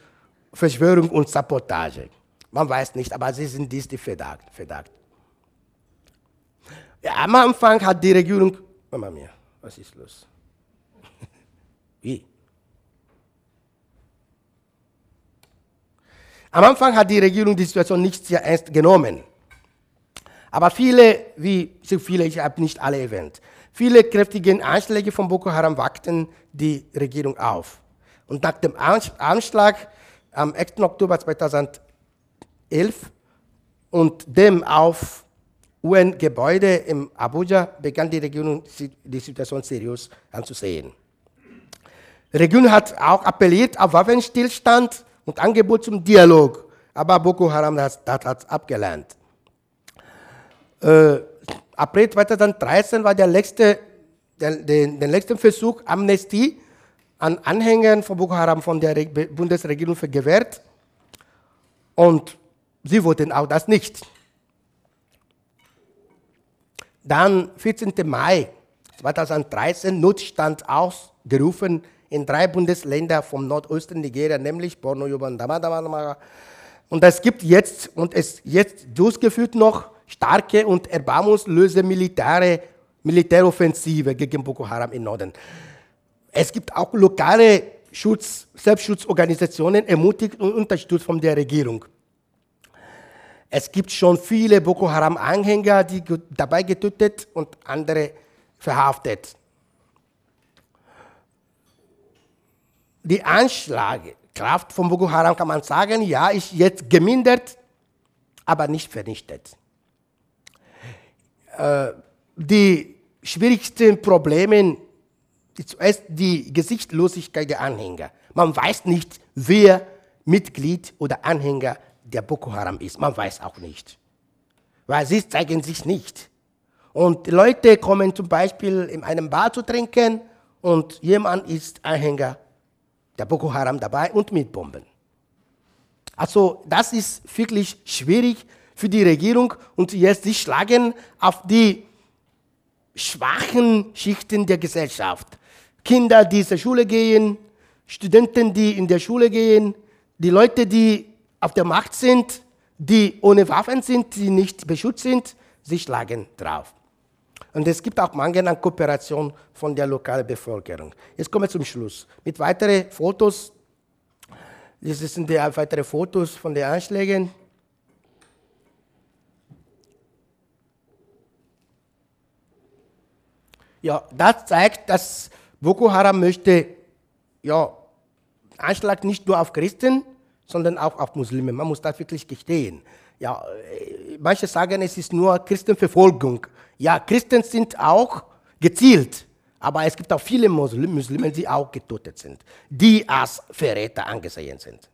B: Verschwörung und Sabotage. Man weiß nicht, aber sie sind dies die Verdacht. Verdacht. Ja, am Anfang hat die Regierung, Mama mia, was ist los? Wie? Am Anfang hat die Regierung die Situation nicht sehr ernst genommen. Aber viele, wie so viele, ich habe nicht alle erwähnt, viele kräftige Anschläge von Boko Haram wagten die Regierung auf. Und nach dem Anschlag am 1. Oktober 2011 und dem auf UN-Gebäude in Abuja begann die Regierung die Situation seriös anzusehen. Die Regierung hat auch appelliert auf Waffenstillstand und Angebot zum Dialog, aber Boko Haram hat das abgelehnt. Äh, April 2013 war der letzte, der, der, der letzte Versuch, Amnestie an Anhängern von Boko Haram von der Bundesregierung gewährt. Und sie wollten auch das nicht. Dann 14. Mai 2013 Notstand ausgerufen in drei Bundesländern vom Nordosten Nigeria, nämlich Borno, Yoruba und Damadama. Und es gibt jetzt, und es jetzt durchgeführt noch, starke und erbarmungslose Militäre, Militäroffensive gegen Boko Haram im Norden. Es gibt auch lokale Schutz, Selbstschutzorganisationen, ermutigt und unterstützt von der Regierung. Es gibt schon viele Boko Haram-Anhänger, die dabei getötet und andere verhaftet. Die Anschlagkraft von Boko Haram kann man sagen, ja, ist jetzt gemindert, aber nicht vernichtet. Äh, die schwierigsten Probleme ist zuerst die Gesichtlosigkeit der Anhänger. Man weiß nicht, wer Mitglied oder Anhänger der Boko Haram ist. Man weiß auch nicht. Weil sie zeigen sich nicht. Und Leute kommen zum Beispiel in einem Bar zu trinken und jemand ist Anhänger der Boko Haram dabei und mit Bomben. Also das ist wirklich schwierig für die Regierung und jetzt sie schlagen auf die schwachen Schichten der Gesellschaft. Kinder, die zur Schule gehen, Studenten, die in der Schule gehen, die Leute, die auf der Macht sind, die ohne Waffen sind, die nicht beschützt sind, sie schlagen drauf. Und es gibt auch Mangel an Kooperation von der lokalen Bevölkerung. Jetzt kommen wir zum Schluss. Mit weiteren Fotos. Das sind die weitere Fotos von den Anschlägen. Ja, das zeigt, dass Boko Haram möchte ja, Anschlag nicht nur auf Christen, sondern auch auf Muslime. Man muss das wirklich gestehen. Ja, äh, manche sagen, es ist nur Christenverfolgung. Ja, Christen sind auch gezielt, aber es gibt auch viele Muslime, die auch getötet sind, die als Verräter angesehen sind.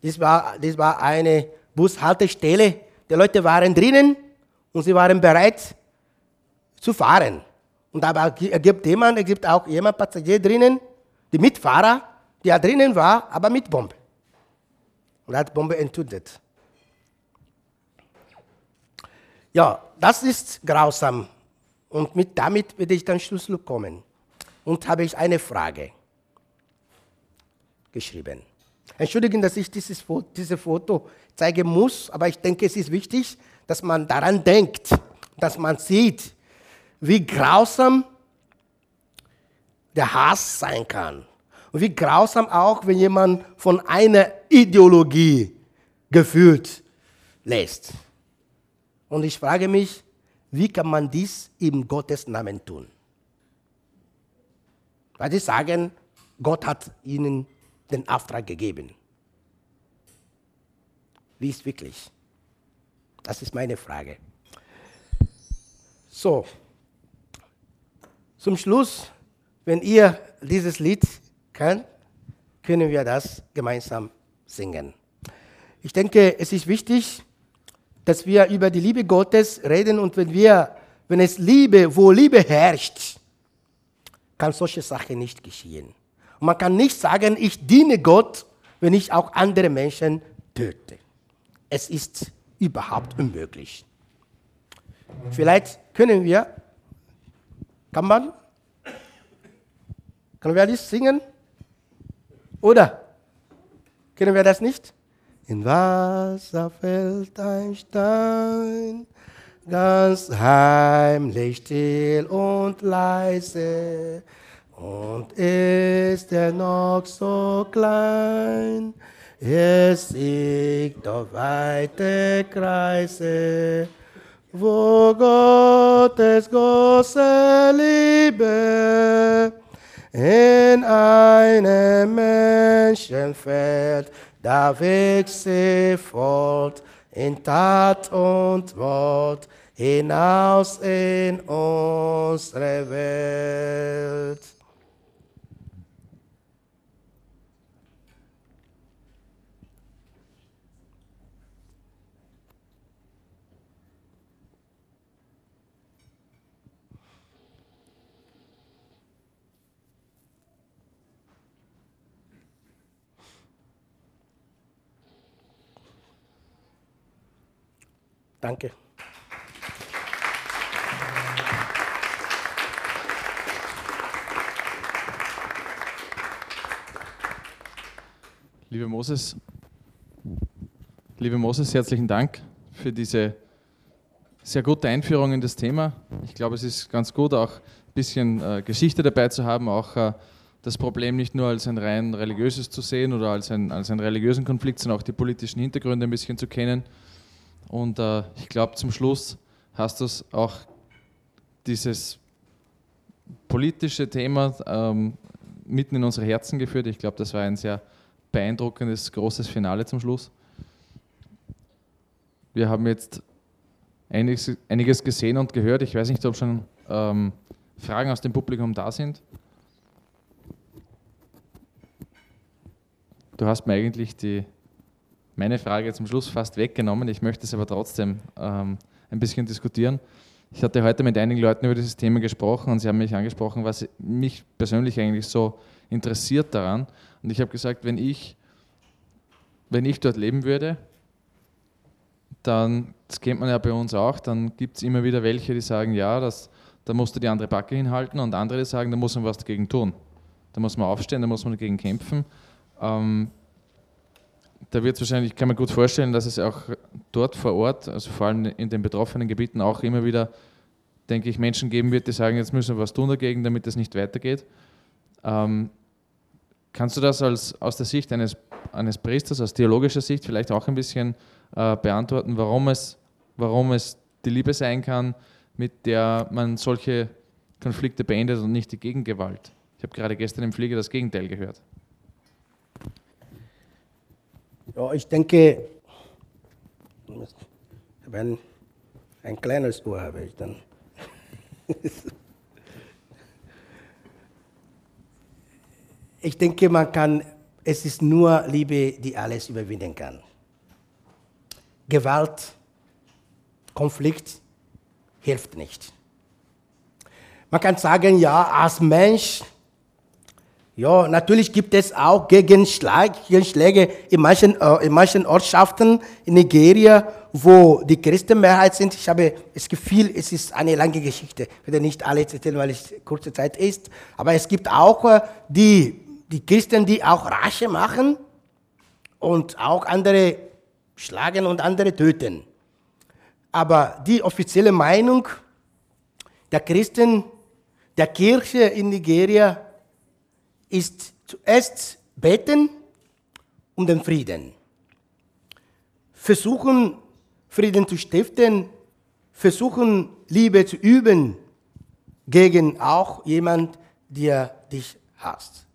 B: Das war, das war eine Bushaltestelle die Leute waren drinnen und sie waren bereit zu fahren. Und es gibt jemand, es gibt auch jemand Passagier drinnen, die Mitfahrer, der drinnen war, aber mit Bombe. Und hat Bombe entzündet. Ja, das ist grausam. Und mit, damit werde ich dann Schlussschluss kommen. Und habe ich eine Frage geschrieben. Entschuldigen, dass ich dieses, diese Foto zeigen muss, aber ich denke, es ist wichtig, dass man daran denkt, dass man sieht, wie grausam der Hass sein kann. Und wie grausam auch, wenn jemand von einer Ideologie gefühlt lässt. Und ich frage mich, wie kann man dies im Gottes Namen tun? Weil sie sagen, Gott hat ihnen den Auftrag gegeben. Wie ist wirklich? Das ist meine Frage. So, zum Schluss, wenn ihr dieses Lied kennt, können wir das gemeinsam singen. Ich denke, es ist wichtig, dass wir über die Liebe Gottes reden und wenn wir, wenn es Liebe, wo Liebe herrscht, kann solche Sachen nicht geschehen. Und man kann nicht sagen, ich diene Gott, wenn ich auch andere Menschen töte. Es ist überhaupt unmöglich. Vielleicht können wir, kann man, können wir das singen? Oder können wir das nicht? In Wasser fällt ein Stein, ganz heimlich, still und leise. Und ist er noch so klein, es siegt auf weite Kreise, wo Gottes große Liebe in einem Menschen fällt, da wächst sie fort in Tat und Wort hinaus in unsere Welt. Danke.
A: Liebe Moses, liebe Moses, herzlichen Dank für diese sehr gute Einführung in das Thema. Ich glaube, es ist ganz gut, auch ein bisschen äh, Geschichte dabei zu haben, auch äh, das Problem nicht nur als ein rein religiöses zu sehen oder als, ein, als einen religiösen Konflikt, sondern auch die politischen Hintergründe ein bisschen zu kennen. Und äh, ich glaube, zum Schluss hast du auch dieses politische Thema ähm, mitten in unsere Herzen geführt. Ich glaube, das war ein sehr beeindruckendes, großes Finale zum Schluss. Wir haben jetzt einiges, einiges gesehen und gehört. Ich weiß nicht, ob schon ähm, Fragen aus dem Publikum da sind. Du hast mir eigentlich die, meine Frage zum Schluss fast weggenommen. Ich möchte es aber trotzdem ähm, ein bisschen diskutieren. Ich hatte heute mit einigen Leuten über dieses Thema gesprochen und sie haben mich angesprochen, was mich persönlich eigentlich so interessiert daran. Und ich habe gesagt, wenn ich, wenn ich dort leben würde, dann, das kennt man ja bei uns auch, dann gibt es immer wieder welche, die sagen, ja, das, da musst du die andere Backe hinhalten und andere, die sagen, da muss man was dagegen tun. Da muss man aufstehen, da muss man dagegen kämpfen. Ähm, da wird es wahrscheinlich, ich kann mir gut vorstellen, dass es auch dort vor Ort, also vor allem in den betroffenen Gebieten, auch immer wieder, denke ich, Menschen geben wird, die sagen, jetzt müssen wir was tun dagegen, damit es nicht weitergeht. Ähm, kannst du das als, aus der Sicht eines, eines Priesters, aus theologischer Sicht vielleicht auch ein bisschen äh, beantworten, warum es, warum es die Liebe sein kann, mit der man solche Konflikte beendet und nicht die Gegengewalt? Ich habe gerade gestern im Flieger das Gegenteil gehört.
B: Ja, ich denke, wenn ein kleines Ohr habe ich dann. ich denke, man kann, es ist nur Liebe, die alles überwinden kann. Gewalt, Konflikt hilft nicht. Man kann sagen, ja, als Mensch ja, natürlich gibt es auch Gegenschläge in manchen, äh, in manchen Ortschaften in Nigeria, wo die Christenmehrheit sind. Ich habe das Gefühl, es ist eine lange Geschichte. Ich werde nicht alle erzählen, weil es kurze Zeit ist. Aber es gibt auch äh, die, die Christen, die auch Rasche machen und auch andere schlagen und andere töten. Aber die offizielle Meinung der Christen, der Kirche in Nigeria, ist zuerst beten um den Frieden. Versuchen, Frieden zu stiften versuchen, Liebe zu üben gegen auch jemand, der dich hasst.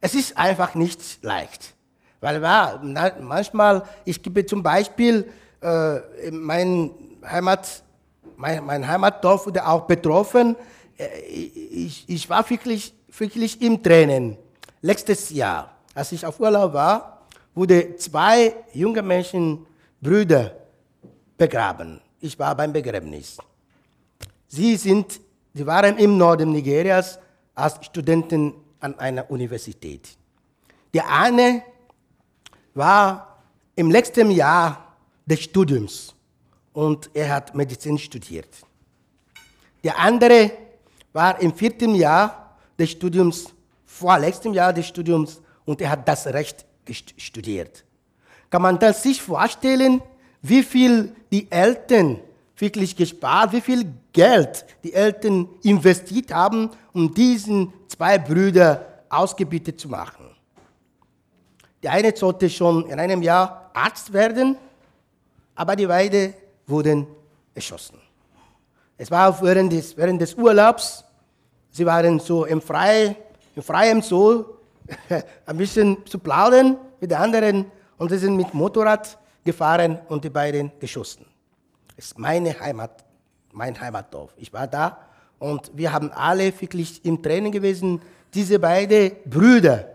B: Es ist einfach nicht leicht. Weil manchmal, ich gebe zum Beispiel, äh, mein, Heimat, mein, mein Heimatdorf wurde auch betroffen. Äh, ich, ich war wirklich, wirklich im Tränen. Letztes Jahr, als ich auf Urlaub war, wurde zwei junge Menschen, Brüder, begraben. Ich war beim Begräbnis. Sie, sind, sie waren im Norden Nigerias als Studenten an einer Universität. Der eine war im letzten Jahr des Studiums und er hat Medizin studiert. Der andere war im vierten Jahr des Studiums, vor letztem Jahr des Studiums und er hat das Recht studiert. Kann man das sich vorstellen, wie viel die Eltern wirklich gespart, wie viel Geld die Eltern investiert haben, um diesen zwei Brüder ausgebildet zu machen. Der eine sollte schon in einem Jahr Arzt werden, aber die beiden wurden erschossen. Es war während des, während des Urlaubs, sie waren so im, Frei, im Freien so, ein bisschen zu plaudern mit den anderen und sie sind mit Motorrad gefahren und die beiden geschossen. Das ist meine Heimat, mein Heimatdorf. Ich war da und wir haben alle wirklich im Training gewesen. Diese beiden Brüder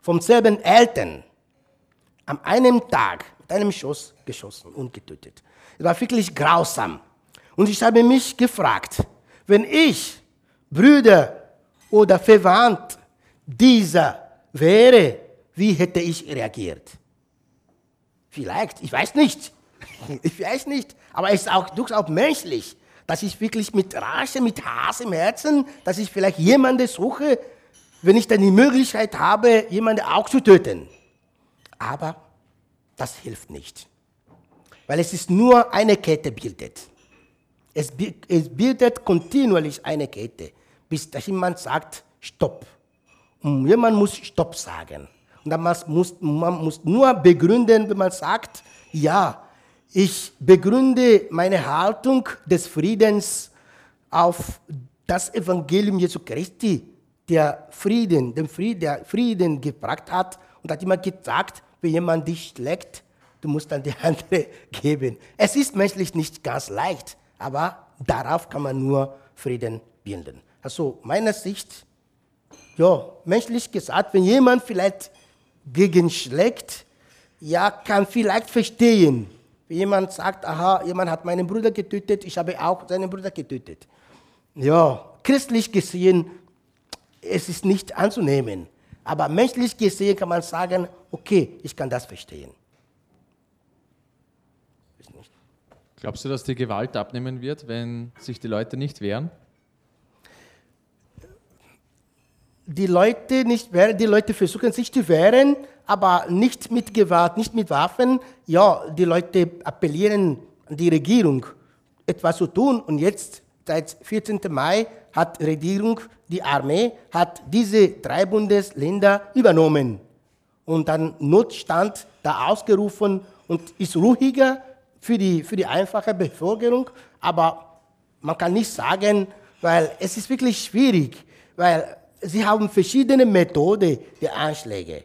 B: vom selben Eltern am einem Tag mit einem Schuss geschossen und getötet. Es war wirklich grausam. Und ich habe mich gefragt, wenn ich Brüder oder Verwandt dieser wäre, wie hätte ich reagiert? Vielleicht, ich weiß nicht. Ich weiß nicht. Aber es ist auch durchaus menschlich, dass ich wirklich mit Rache, mit Hass im Herzen, dass ich vielleicht jemanden suche, wenn ich dann die Möglichkeit habe, jemanden auch zu töten. Aber das hilft nicht. Weil es ist nur eine Kette bildet. Es, es bildet kontinuierlich eine Kette, bis jemand sagt, Stopp. Und jemand muss Stopp sagen. Und dann muss, man muss nur begründen, wenn man sagt, ja, ich begründe meine Haltung des Friedens auf das Evangelium Jesu Christi, der Frieden, den Frieden, der Frieden gebracht hat und hat immer gesagt, wenn jemand dich schlägt, du musst dann die andere geben. Es ist menschlich nicht ganz leicht, aber darauf kann man nur Frieden bilden. Also meiner Sicht, ja, menschlich gesagt, wenn jemand vielleicht gegenschlägt, ja, kann vielleicht verstehen. Wenn jemand sagt, aha, jemand hat meinen Bruder getötet, ich habe auch seinen Bruder getötet. Ja, christlich gesehen, es ist nicht anzunehmen. Aber menschlich gesehen kann man sagen, okay, ich kann das verstehen.
A: Glaubst du, dass die Gewalt abnehmen wird, wenn sich die Leute nicht wehren?
B: Die Leute nicht wehren, die Leute versuchen sich zu wehren, aber nicht mit Gewalt, nicht mit Waffen. Ja, die Leute appellieren an die Regierung, etwas zu tun. Und jetzt, seit 14. Mai, hat die Regierung, die Armee, hat diese drei Bundesländer übernommen und dann Notstand da ausgerufen und ist ruhiger für die, für die einfache Bevölkerung. Aber man kann nicht sagen, weil es ist wirklich schwierig, weil sie haben verschiedene Methoden der Anschläge.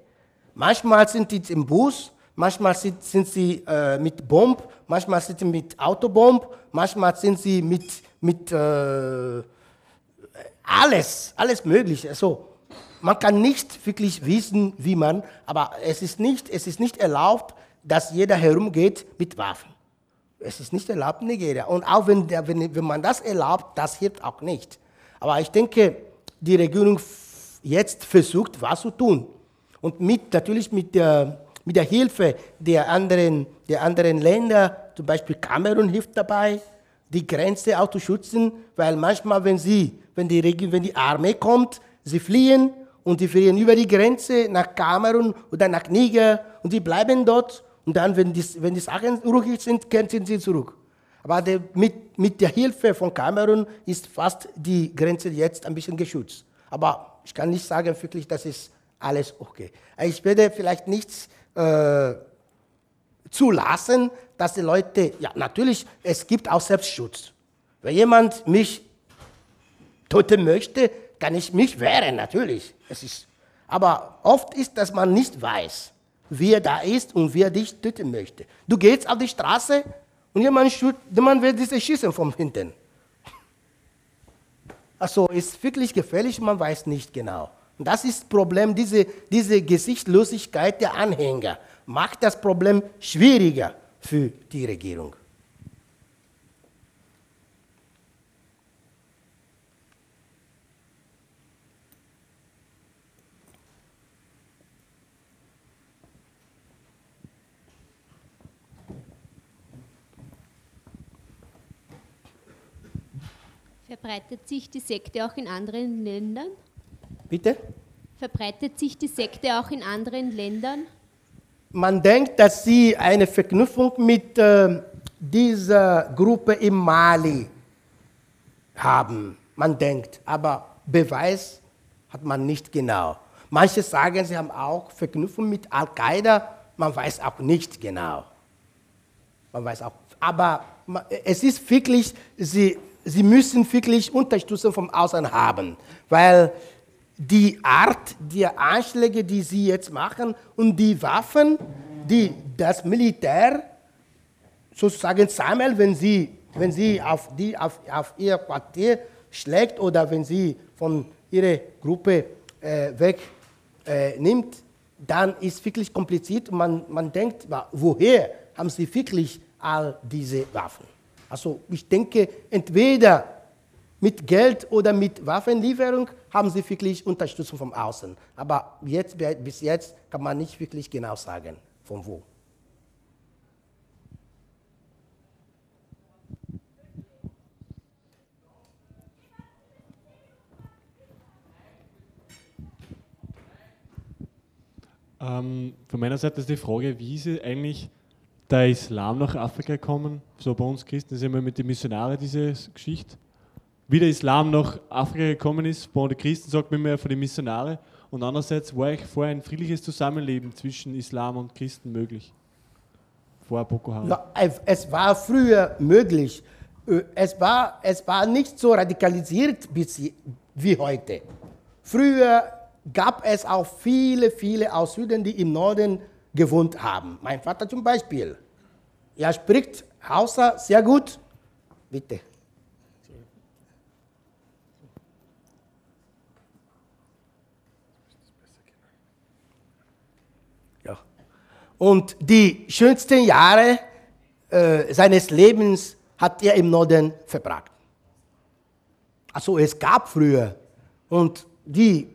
B: Manchmal sind sie im Bus, manchmal sind, sind sie äh, mit Bomb, manchmal sind sie mit Autobomb, manchmal sind sie mit, mit äh, alles, alles Mögliche. Also, man kann nicht wirklich wissen, wie man, aber es ist nicht, es ist nicht erlaubt, dass jeder herumgeht mit Waffen. Es ist nicht erlaubt in Nigeria. Und auch wenn, wenn, wenn man das erlaubt, das hilft auch nicht. Aber ich denke, die Regierung jetzt versucht, was zu tun. Und mit, natürlich mit der, mit der Hilfe der anderen, der anderen Länder, zum Beispiel Kamerun hilft dabei, die Grenze auch zu schützen, weil manchmal, wenn, sie, wenn, die, wenn die Armee kommt, sie fliehen und die fliehen über die Grenze nach Kamerun oder nach Niger und die bleiben dort und dann, wenn die, wenn die Sachen ruhig sind, kehren sie zurück. Aber der, mit, mit der Hilfe von Kamerun ist fast die Grenze jetzt ein bisschen geschützt. Aber ich kann nicht sagen, wirklich, das ist alles okay. Ich werde vielleicht nichts äh, zulassen, dass die Leute, ja natürlich, es gibt auch Selbstschutz. Wenn jemand mich töten möchte, kann ich mich wehren, natürlich. Es ist, aber oft ist, dass man nicht weiß, wer da ist und wer dich töten möchte. Du gehst auf die Straße und jemand, schüt, jemand will dich schießen von hinten. Also ist wirklich gefährlich, man weiß nicht genau. Und das ist das Problem, diese, diese Gesichtslosigkeit der Anhänger macht das Problem schwieriger für die Regierung.
C: Verbreitet sich die Sekte auch in anderen Ländern?
B: Bitte?
C: Verbreitet sich die Sekte auch in anderen Ländern?
B: Man denkt, dass sie eine Verknüpfung mit äh, dieser Gruppe in Mali haben. Man denkt, aber Beweis hat man nicht genau. Manche sagen, sie haben auch Verknüpfung mit Al-Qaida. Man weiß auch nicht genau. Man weiß auch, aber es ist wirklich, sie, sie müssen wirklich Unterstützung vom Außen haben, weil die Art der Anschläge, die sie jetzt machen und die Waffen, die das Militär sozusagen sammelt, wenn sie, wenn sie auf, die, auf, auf ihr Quartier schlägt oder wenn sie von ihrer Gruppe äh, weg äh, dann ist wirklich kompliziert und man, man denkt, woher haben sie wirklich all diese Waffen? Also ich denke, entweder mit Geld oder mit Waffenlieferung haben sie wirklich Unterstützung vom Außen. Aber jetzt, bis jetzt kann man nicht wirklich genau sagen, von wo.
D: Ähm, von meiner Seite ist die Frage, wie ist eigentlich der Islam nach Afrika gekommen? So bei uns Christen ist immer mit den Missionaren diese Geschichte wie der Islam nach Afrika gekommen ist, von den Christen sagt man immer von den Missionare. Und andererseits war vorher ein friedliches Zusammenleben zwischen Islam und Christen möglich. Vor Boko Haram.
B: Ja, es war früher möglich. Es war, es war nicht so radikalisiert wie heute. Früher gab es auch viele, viele aus Süden, die im Norden gewohnt haben. Mein Vater zum Beispiel. Er spricht Hausa sehr gut. Bitte. Und die schönsten Jahre äh, seines Lebens hat er im Norden verbracht. Also es gab früher und die,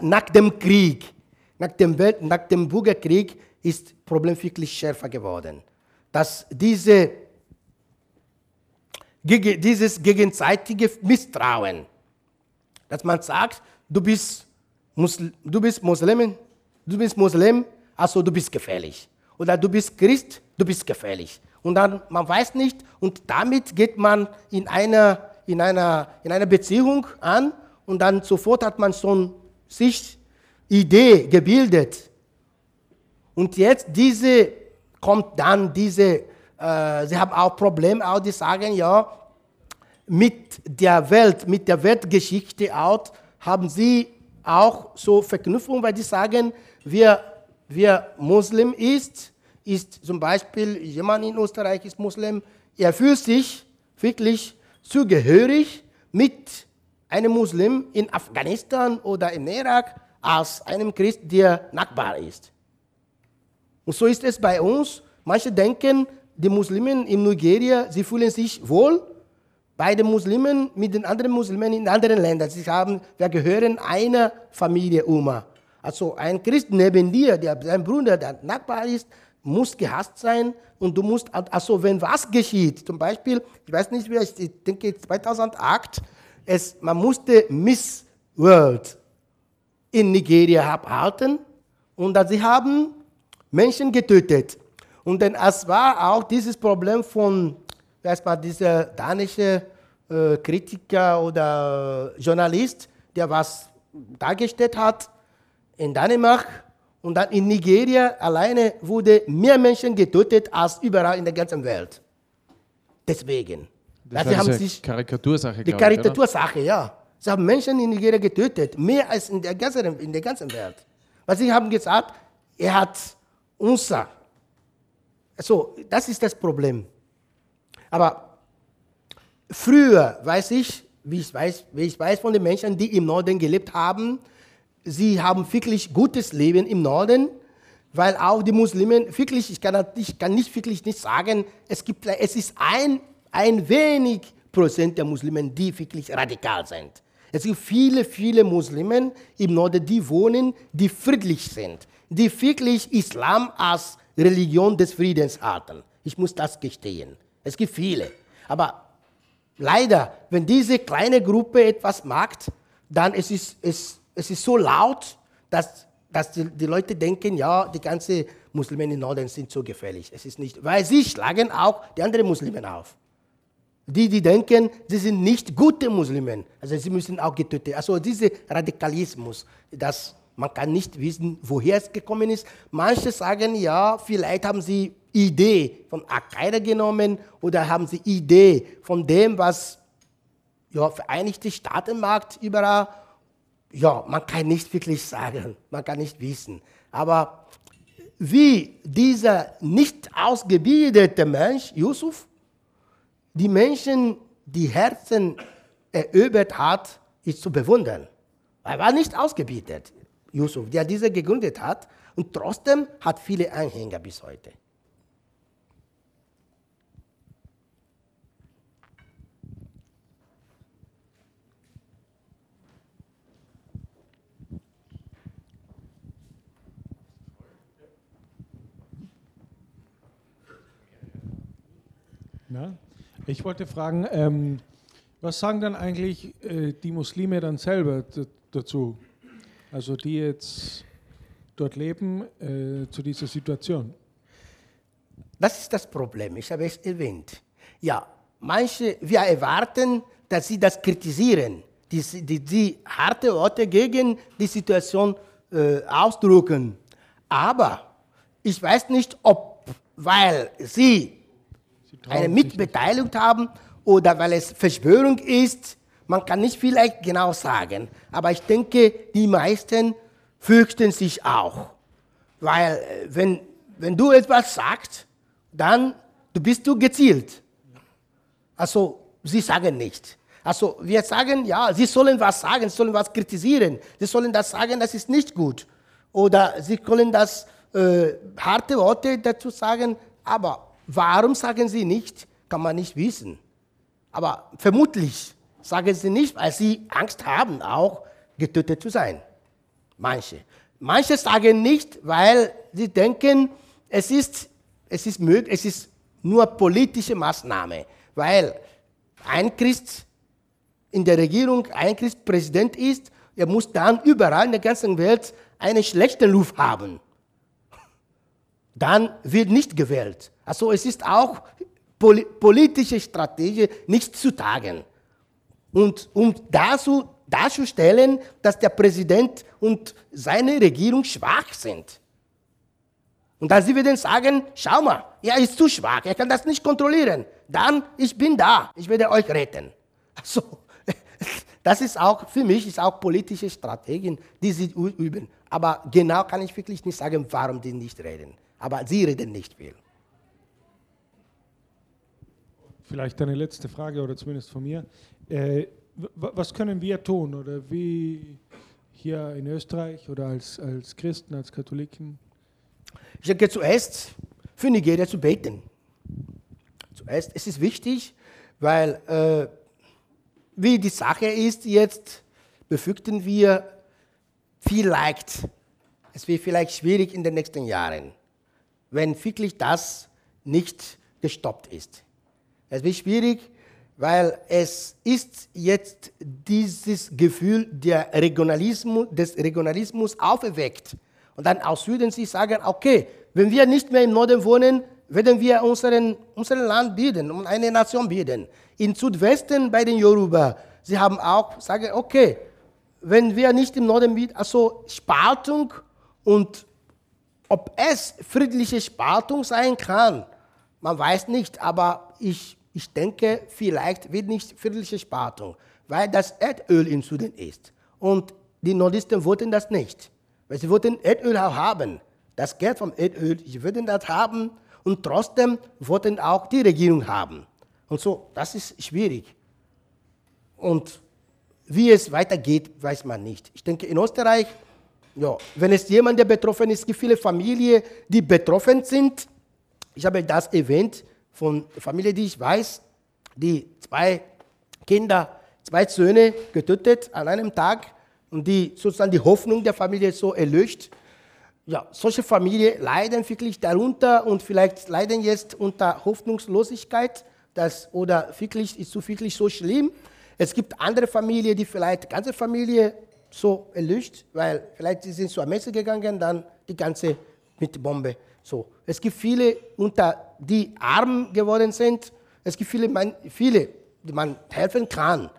B: nach dem Krieg, nach dem, Welt, nach dem Bürgerkrieg ist Problem wirklich schärfer geworden. Dass diese, dieses gegenseitige Misstrauen, dass man sagt, du bist, Muslim, du bist Muslim, du bist Muslim, also du bist gefährlich. Oder du bist Christ, du bist gefährlich. Und dann, man weiß nicht, und damit geht man in einer, in einer, in einer Beziehung an und dann sofort hat man schon sich Idee gebildet. Und jetzt diese, kommt dann diese, äh, sie haben auch Probleme, auch die sagen, ja, mit der Welt, mit der Weltgeschichte auch, haben sie auch so Verknüpfung, weil die sagen, wir wer Muslim ist, ist zum Beispiel jemand in Österreich ist Muslim, er fühlt sich wirklich zugehörig mit einem Muslim in Afghanistan oder in Irak als einem Christ, der Nachbar ist. Und so ist es bei uns. Manche denken, die Muslimen in Nigeria, sie fühlen sich wohl bei den Muslimen mit den anderen Muslimen in anderen Ländern. Sie haben, wir gehören einer Familie Umma. Also ein Christ neben dir, der dein Bruder, der Nachbar ist, muss gehasst sein und du musst, also wenn was geschieht, zum Beispiel, ich weiß nicht, wie ich denke 2008, es, man musste Miss World in Nigeria abhalten und sie haben Menschen getötet. Und dann es war auch dieses Problem von, weiß mal, dieser danische äh, Kritiker oder Journalist, der was dargestellt hat, in Dänemark Und dann in Nigeria alleine wurde mehr Menschen getötet als überall in der ganzen Welt. Deswegen.
A: Das
B: sie haben sich
A: Karikatursache,
B: die? Karikatursache, ja. Sie haben Menschen in Nigeria getötet, mehr als in der ganzen, in der ganzen Welt. Weil sie haben gesagt, er hat unser. Also, das ist das Problem. Aber früher weiß ich, wie ich weiß, wie ich weiß von den Menschen, die im Norden gelebt haben, sie haben wirklich gutes Leben im Norden, weil auch die Muslimen wirklich, ich kann, ich kann nicht wirklich nicht sagen, es, gibt, es ist ein, ein wenig Prozent der Muslimen, die wirklich radikal sind. Es gibt viele, viele Muslimen im Norden, die wohnen, die friedlich sind, die wirklich Islam als Religion des Friedens hatten. Ich muss das gestehen. Es gibt viele. Aber leider, wenn diese kleine Gruppe etwas macht, dann es ist es, es ist so laut, dass, dass die, die Leute denken, ja, die ganzen Muslime im Norden sind so gefährlich. Es ist nicht, weil sie schlagen auch die anderen Muslime auf. Die, die denken, sie sind nicht gute Muslimen, also sie müssen auch getötet. Also dieser Radikalismus, das man kann nicht wissen, woher es gekommen ist. Manche sagen, ja, vielleicht haben sie Idee von Al-Qaida genommen oder haben sie Idee von dem, was ja, Vereinigte Staaten macht überall. Ja, man kann nicht wirklich sagen, man kann nicht wissen. Aber wie dieser nicht ausgebildete Mensch, Yusuf, die Menschen die Herzen erobert hat, ist zu bewundern. Er war nicht ausgebildet, Yusuf, der diese gegründet hat. Und trotzdem hat viele Anhänger bis heute.
E: Ja. Ich wollte fragen, ähm, was sagen dann eigentlich äh, die Muslime dann selber dazu? Also die jetzt dort leben, äh, zu dieser Situation.
B: Das ist das Problem, ich habe es erwähnt. Ja, manche, wir erwarten, dass sie das kritisieren, die, die, die harte Worte gegen die Situation äh, ausdrücken. Aber ich weiß nicht, ob, weil sie eine Mitbeteiligung haben oder weil es Verschwörung ist, man kann nicht vielleicht genau sagen. Aber ich denke, die meisten fürchten sich auch. Weil äh, wenn, wenn du etwas sagst, dann du bist du gezielt. Also sie sagen nicht. Also wir sagen, ja, sie sollen was sagen, sie sollen was kritisieren, sie sollen das sagen, das ist nicht gut. Oder sie können das äh, harte Worte dazu sagen, aber warum sagen sie nicht, kann man nicht wissen. Aber vermutlich sagen sie nicht, weil sie Angst haben, auch getötet zu sein. Manche. Manche sagen nicht, weil sie denken, es ist, es ist, mög es ist nur politische Maßnahme, weil ein Christ in der Regierung, ein Christ Präsident ist, er muss dann überall in der ganzen Welt einen schlechten Ruf haben. Dann wird nicht gewählt. Also es ist auch poli politische Strategie nicht zu tagen. Und um dazu, darzustellen, dass der Präsident und seine Regierung schwach sind. Und dann sie werden sagen, schau mal, er ist zu schwach, er kann das nicht kontrollieren. Dann, ich bin da, ich werde euch retten. Also, das ist auch, für mich ist auch politische Strategien, die sie üben. Aber genau kann ich wirklich nicht sagen, warum die nicht reden. Aber sie reden nicht viel.
E: Vielleicht eine letzte Frage oder zumindest von mir. Äh, was können wir tun oder wie hier in Österreich oder als, als Christen, als Katholiken?
B: Ich denke zuerst für Nigeria zu beten. Zuerst, es ist wichtig, weil äh, wie die Sache ist jetzt, befürchten wir vielleicht, es wird vielleicht schwierig in den nächsten Jahren, wenn wirklich das nicht gestoppt ist. Es wird schwierig, weil es ist jetzt dieses Gefühl der Regionalismus, des Regionalismus auferweckt. Und dann aus Süden sie sagen, okay, wenn wir nicht mehr im Norden wohnen, werden wir unseren, unseren Land bilden und eine Nation bilden. Im Südwesten bei den Yoruba, sie haben auch sagen, okay, wenn wir nicht im Norden bilden, also Spaltung und ob es friedliche Spaltung sein kann, man weiß nicht, aber ich, ich denke, vielleicht wird nicht friedliche Spaltung, weil das Erdöl im Süden ist. Und die Nordisten wollten das nicht, weil sie wollten Erdöl auch haben. Das Geld vom Erdöl, sie würden das haben und trotzdem wollten auch die Regierung haben. Und so, das ist schwierig. Und wie es weitergeht, weiß man nicht. Ich denke, in Österreich, ja, wenn es jemand, der betroffen ist, gibt viele Familien, die betroffen sind. Ich habe das erwähnt von Familie, die ich weiß, die zwei Kinder, zwei Söhne getötet an einem Tag und die sozusagen die Hoffnung der Familie so erlöscht. Ja, solche Familien leiden wirklich darunter und vielleicht leiden jetzt unter Hoffnungslosigkeit. Das, oder wirklich ist es wirklich so schlimm. Es gibt andere Familien, die vielleicht die ganze Familie so erlöscht, weil vielleicht sie sind zur Messe gegangen, dann die ganze mit Bombe. So. Es gibt viele, unter die arm geworden sind. Es gibt viele, man, viele, die man helfen kann.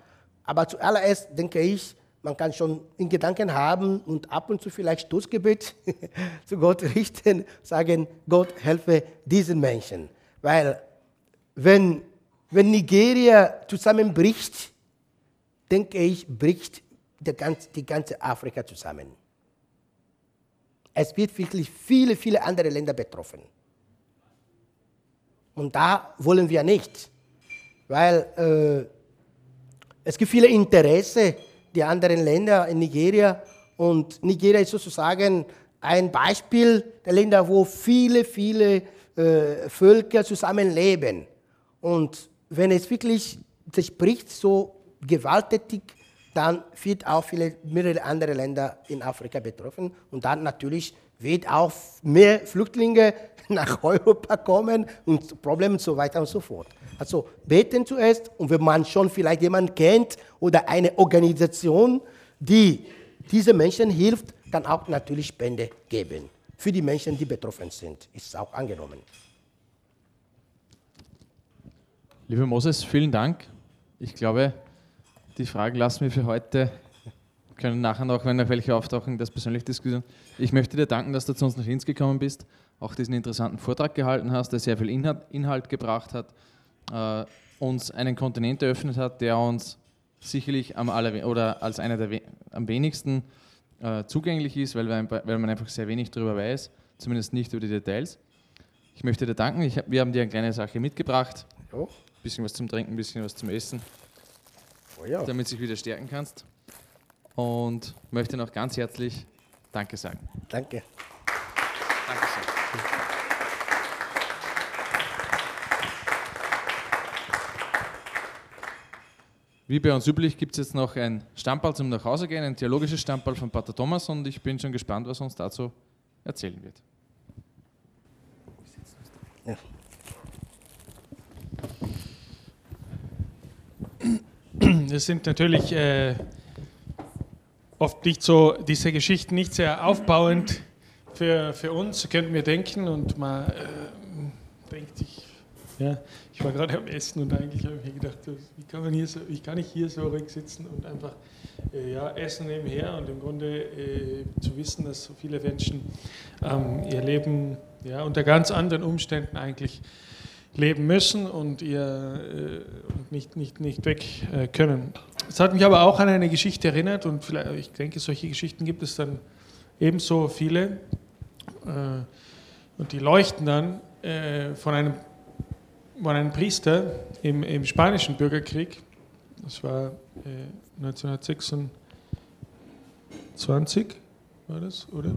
B: Aber zuallererst denke ich, man kann schon in Gedanken haben und ab und zu vielleicht Stoßgebet zu Gott richten, sagen, Gott helfe diesen Menschen. Weil wenn, wenn Nigeria zusammenbricht, denke ich, bricht ganz, die ganze Afrika zusammen. Es wird wirklich viele, viele andere Länder betroffen. Und da wollen wir nicht, weil äh, es gibt viele Interesse der anderen Länder in Nigeria und Nigeria ist sozusagen ein Beispiel der Länder, wo viele, viele äh, Völker zusammenleben. Und wenn es wirklich zerbricht, so gewalttätig, dann wird auch viele, mehrere andere Länder in Afrika betroffen. Und dann natürlich wird auch mehr Flüchtlinge nach Europa kommen und Probleme und so weiter und so fort. Also beten zuerst und wenn man schon vielleicht jemanden kennt oder eine Organisation, die diese Menschen hilft, dann auch natürlich Spende geben. Für die Menschen, die betroffen sind, ist auch angenommen.
A: Lieber Moses, vielen Dank. Ich glaube, die Fragen lassen wir für heute. Wir können nachher noch, wenn noch welche auftauchen, das persönlich diskutieren. Ich möchte dir danken, dass du zu uns nach Linz gekommen bist, auch diesen interessanten Vortrag gehalten hast, der sehr viel Inhalt, Inhalt gebracht hat, äh, uns einen Kontinent eröffnet hat, der uns sicherlich am aller, oder als einer der am wenigsten äh, zugänglich ist, weil, wir, weil man einfach sehr wenig darüber weiß, zumindest nicht über die Details. Ich möchte dir danken. Ich, wir haben dir eine kleine Sache mitgebracht. Ein bisschen was zum Trinken, ein bisschen was zum Essen oh ja. damit du dich wieder stärken kannst. Und möchte noch ganz herzlich Danke sagen.
B: Danke.
A: Dankeschön. Wie bei uns üblich gibt es jetzt noch ein Stammball zum Nachhausegehen, ein theologisches Stammball von Pater Thomas und ich bin schon gespannt, was er uns dazu erzählen wird. Ja.
E: Das sind natürlich äh, oft nicht so, diese Geschichten nicht sehr aufbauend für, für uns, könnten wir denken. Und man äh, denkt sich, ja, ich war gerade am Essen und eigentlich habe ich mir gedacht, wie kann, man hier so, wie kann ich hier so ruhig sitzen und einfach äh, ja, essen nebenher und im Grunde äh, zu wissen, dass so viele Menschen ähm, ihr Leben ja, unter ganz anderen Umständen eigentlich leben müssen und ihr äh, nicht, nicht, nicht weg äh, können. Es hat mich aber auch an eine Geschichte erinnert und ich denke, solche Geschichten gibt es dann ebenso viele. Äh, und die leuchten dann äh, von, einem, von einem Priester im, im spanischen Bürgerkrieg. Das war 1926, äh, war das, oder?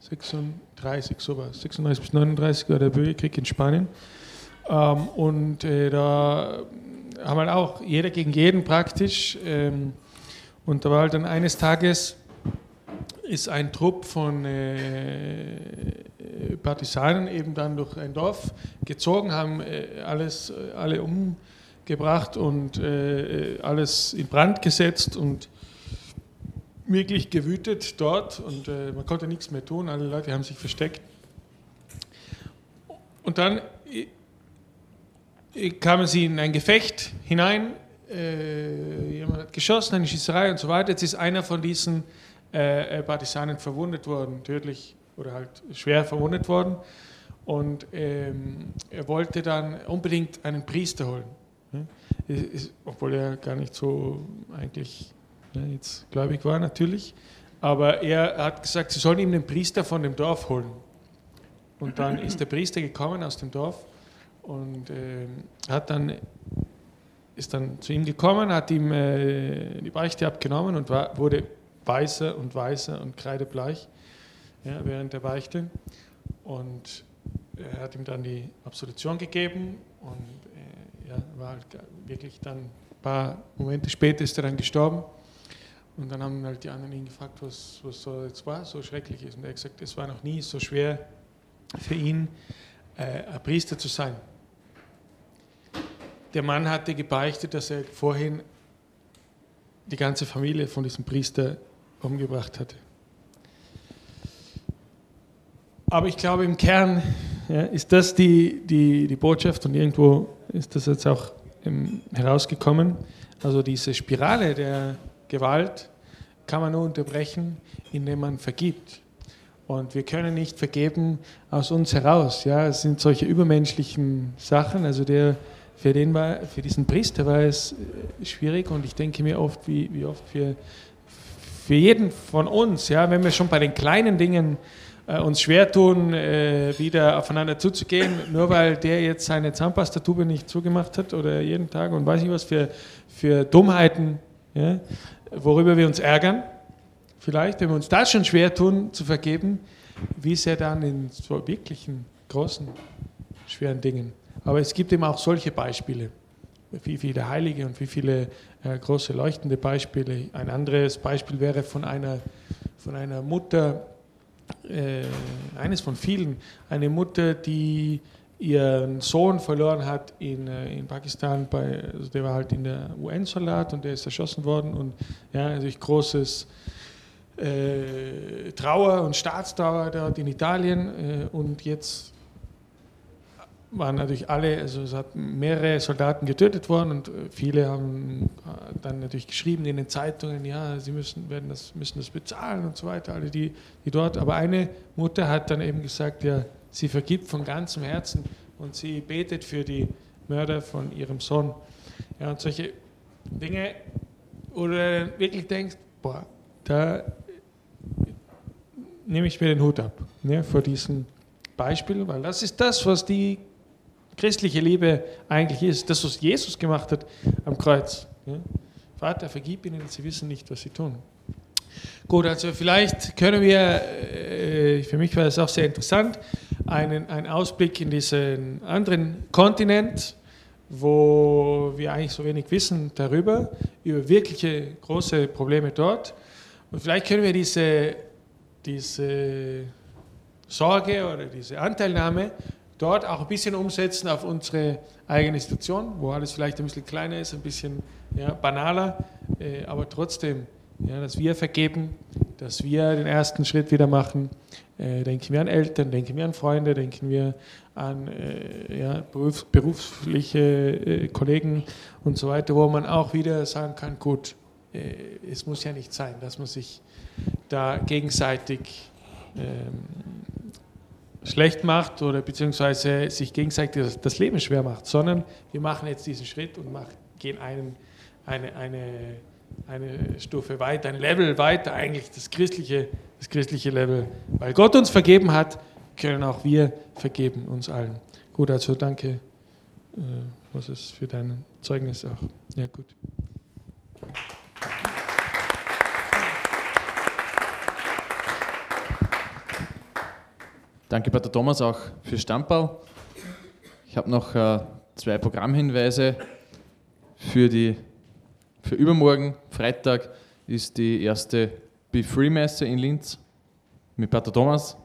E: 36, so war es. 36 bis 39 war der Bürgerkrieg in Spanien. Ähm, und äh, da haben wir auch jeder gegen jeden praktisch. Ähm, und da war halt dann eines Tages ist ein Trupp von äh, Partisanen eben dann durch ein Dorf gezogen, haben äh, alles, alle umgebracht und äh, alles in Brand gesetzt und wirklich gewütet dort und äh, man konnte nichts mehr tun, alle Leute haben sich versteckt. Und dann kamen sie in ein Gefecht hinein, äh, jemand hat geschossen, eine Schießerei und so weiter. Jetzt ist einer von diesen äh, äh, Partisanen verwundet worden, tödlich oder halt schwer verwundet worden. Und ähm, er wollte dann unbedingt einen Priester holen. Ne? Ist, obwohl er gar nicht so eigentlich ne, jetzt gläubig war, natürlich. Aber er hat gesagt, sie sollen ihm den Priester von dem Dorf holen. Und dann ist der Priester gekommen aus dem Dorf und äh, hat dann, ist dann zu ihm gekommen, hat ihm äh, die Beichte abgenommen und war, wurde weißer und weißer und kreidebleich ja, während der Beichte. Und er hat ihm dann die Absolution gegeben und äh, ja, war halt wirklich dann ein paar Momente später ist er dann gestorben. Und dann haben halt die anderen ihn gefragt, was, was so jetzt war, so schrecklich ist. Und er hat gesagt, es war noch nie so schwer für ihn, äh, ein Priester zu sein. Der Mann hatte gebeichtet, dass er vorhin die ganze Familie von diesem Priester umgebracht hatte. Aber ich glaube, im Kern ja, ist das die, die, die Botschaft und irgendwo ist das jetzt auch ähm, herausgekommen. Also diese Spirale der Gewalt kann man nur unterbrechen, indem man vergibt. Und wir können nicht vergeben aus uns heraus. Ja, es sind solche übermenschlichen Sachen. Also der, für, den war, für diesen Priester war es äh, schwierig und ich denke mir oft, wie, wie oft für, für jeden von uns, ja, wenn wir schon bei den kleinen Dingen äh, uns schwer tun, äh, wieder aufeinander zuzugehen, nur weil der jetzt seine Zahnpastatube nicht zugemacht hat oder jeden Tag und weiß ich was für, für Dummheiten, ja, worüber wir uns ärgern. Vielleicht, wenn wir uns das schon schwer tun, zu vergeben, wie sehr dann in so wirklichen großen, schweren Dingen. Aber es gibt eben auch solche Beispiele, wie viele Heilige und wie viele äh, große leuchtende Beispiele. Ein anderes Beispiel wäre von einer, von einer Mutter, äh, eines von vielen, eine Mutter, die ihren Sohn verloren hat in, äh, in Pakistan, bei, also der war halt in der UN-Soldat und der ist erschossen worden und ja, natürlich großes äh, Trauer und Staatstrauer dort in Italien äh, und jetzt waren natürlich alle, also es hat mehrere Soldaten getötet worden und äh, viele haben äh, dann natürlich geschrieben in den Zeitungen, ja, sie müssen, werden das, müssen das bezahlen und so weiter, alle die, die dort. Aber eine Mutter hat dann eben gesagt, ja, sie vergibt von ganzem Herzen und sie betet für die Mörder von ihrem Sohn. Ja, und solche Dinge, wo du wirklich denkst, boah, da nehme ich mir den Hut ab ne, vor diesem Beispiel, weil das ist das, was die christliche Liebe eigentlich ist, das, was Jesus gemacht hat am Kreuz. Ja? Vater, vergib ihnen, sie wissen nicht, was sie tun. Gut, also vielleicht können wir, äh, für mich war es auch sehr interessant, einen, einen Ausblick in diesen anderen Kontinent, wo wir eigentlich so wenig wissen darüber, über wirkliche große Probleme dort. Und vielleicht können wir diese, diese Sorge oder diese Anteilnahme dort auch ein bisschen umsetzen auf unsere eigene Situation, wo alles vielleicht ein bisschen kleiner ist, ein bisschen ja, banaler, äh, aber trotzdem, ja, dass wir vergeben, dass wir den ersten Schritt wieder machen. Äh, denken wir an Eltern, denken wir an Freunde, denken wir an äh, ja, berufs berufliche äh, Kollegen und so weiter, wo man auch wieder sagen kann, gut, äh, es muss ja nicht sein, dass man sich da gegenseitig ähm, schlecht macht oder beziehungsweise sich gegenseitig das Leben schwer macht, sondern wir machen jetzt diesen Schritt und machen, gehen einen, eine, eine, eine Stufe weiter, ein Level weiter, eigentlich das christliche, das christliche Level. Weil Gott uns vergeben hat, können auch wir vergeben uns allen. Gut, also danke, äh, was ist für dein Zeugnis auch. Ja, gut.
A: Danke, Pater Thomas, auch für Stammball. Ich habe noch äh, zwei Programmhinweise für, die, für übermorgen. Freitag ist die erste Be Free Messe in Linz mit Pater Thomas.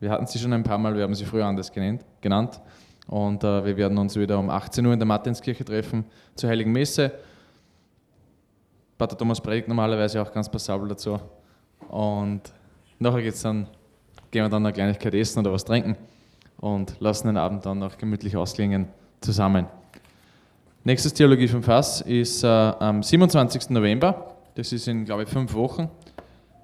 A: Wir hatten sie schon ein paar Mal, wir haben sie früher anders genannt. genannt. Und äh, wir werden uns wieder um 18 Uhr in der Martinskirche treffen zur Heiligen Messe. Pater Thomas predigt normalerweise auch ganz passabel dazu. Und nachher geht es dann gehen wir dann eine Kleinigkeit essen oder was trinken und lassen den Abend dann noch gemütlich ausklingen zusammen. Nächstes Theologie vom Fass ist äh, am 27. November. Das ist in, glaube ich, fünf Wochen.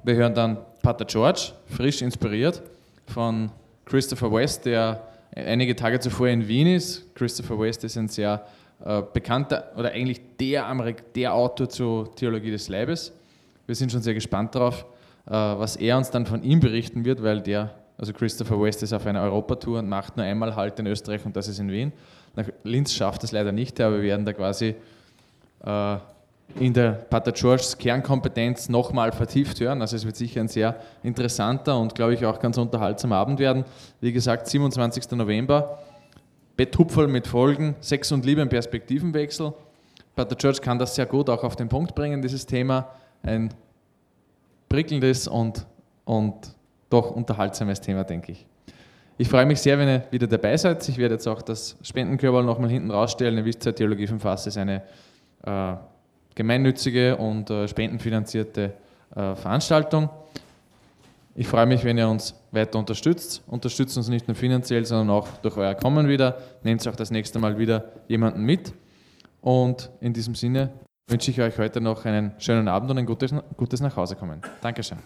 A: Wir hören dann Pater George, frisch inspiriert, von Christopher West, der einige Tage zuvor in Wien ist. Christopher West ist ein sehr äh, bekannter oder eigentlich der, Amerik der Autor zur Theologie des Leibes. Wir sind schon sehr gespannt darauf, was er uns dann von ihm berichten wird, weil der, also Christopher West ist auf einer Europatour und macht nur einmal Halt in Österreich und das ist in Wien. Nach Linz schafft es leider nicht, aber wir werden da quasi äh, in der Pater Georges Kernkompetenz nochmal vertieft hören. Also es wird sicher ein sehr interessanter und glaube ich auch ganz unterhaltsamer Abend werden. Wie gesagt, 27. November, Betthupferl mit Folgen, Sex und Liebe im Perspektivenwechsel. Pater George kann das sehr gut auch auf den Punkt bringen, dieses Thema. Ein prickelndes und, und doch unterhaltsames Thema, denke ich. Ich freue mich sehr, wenn ihr wieder dabei seid. Ich werde jetzt auch das Spendenkörper nochmal hinten rausstellen. Ihr wisst ja, Theologie vom Fass ist eine äh, gemeinnützige und äh, spendenfinanzierte äh, Veranstaltung. Ich freue mich, wenn ihr uns weiter unterstützt. Unterstützt uns nicht nur finanziell, sondern auch durch euer Kommen wieder. Nehmt auch das nächste Mal wieder jemanden mit. Und in diesem Sinne wünsche ich euch heute noch einen schönen Abend und ein gutes, gutes Nachhausekommen. Dankeschön.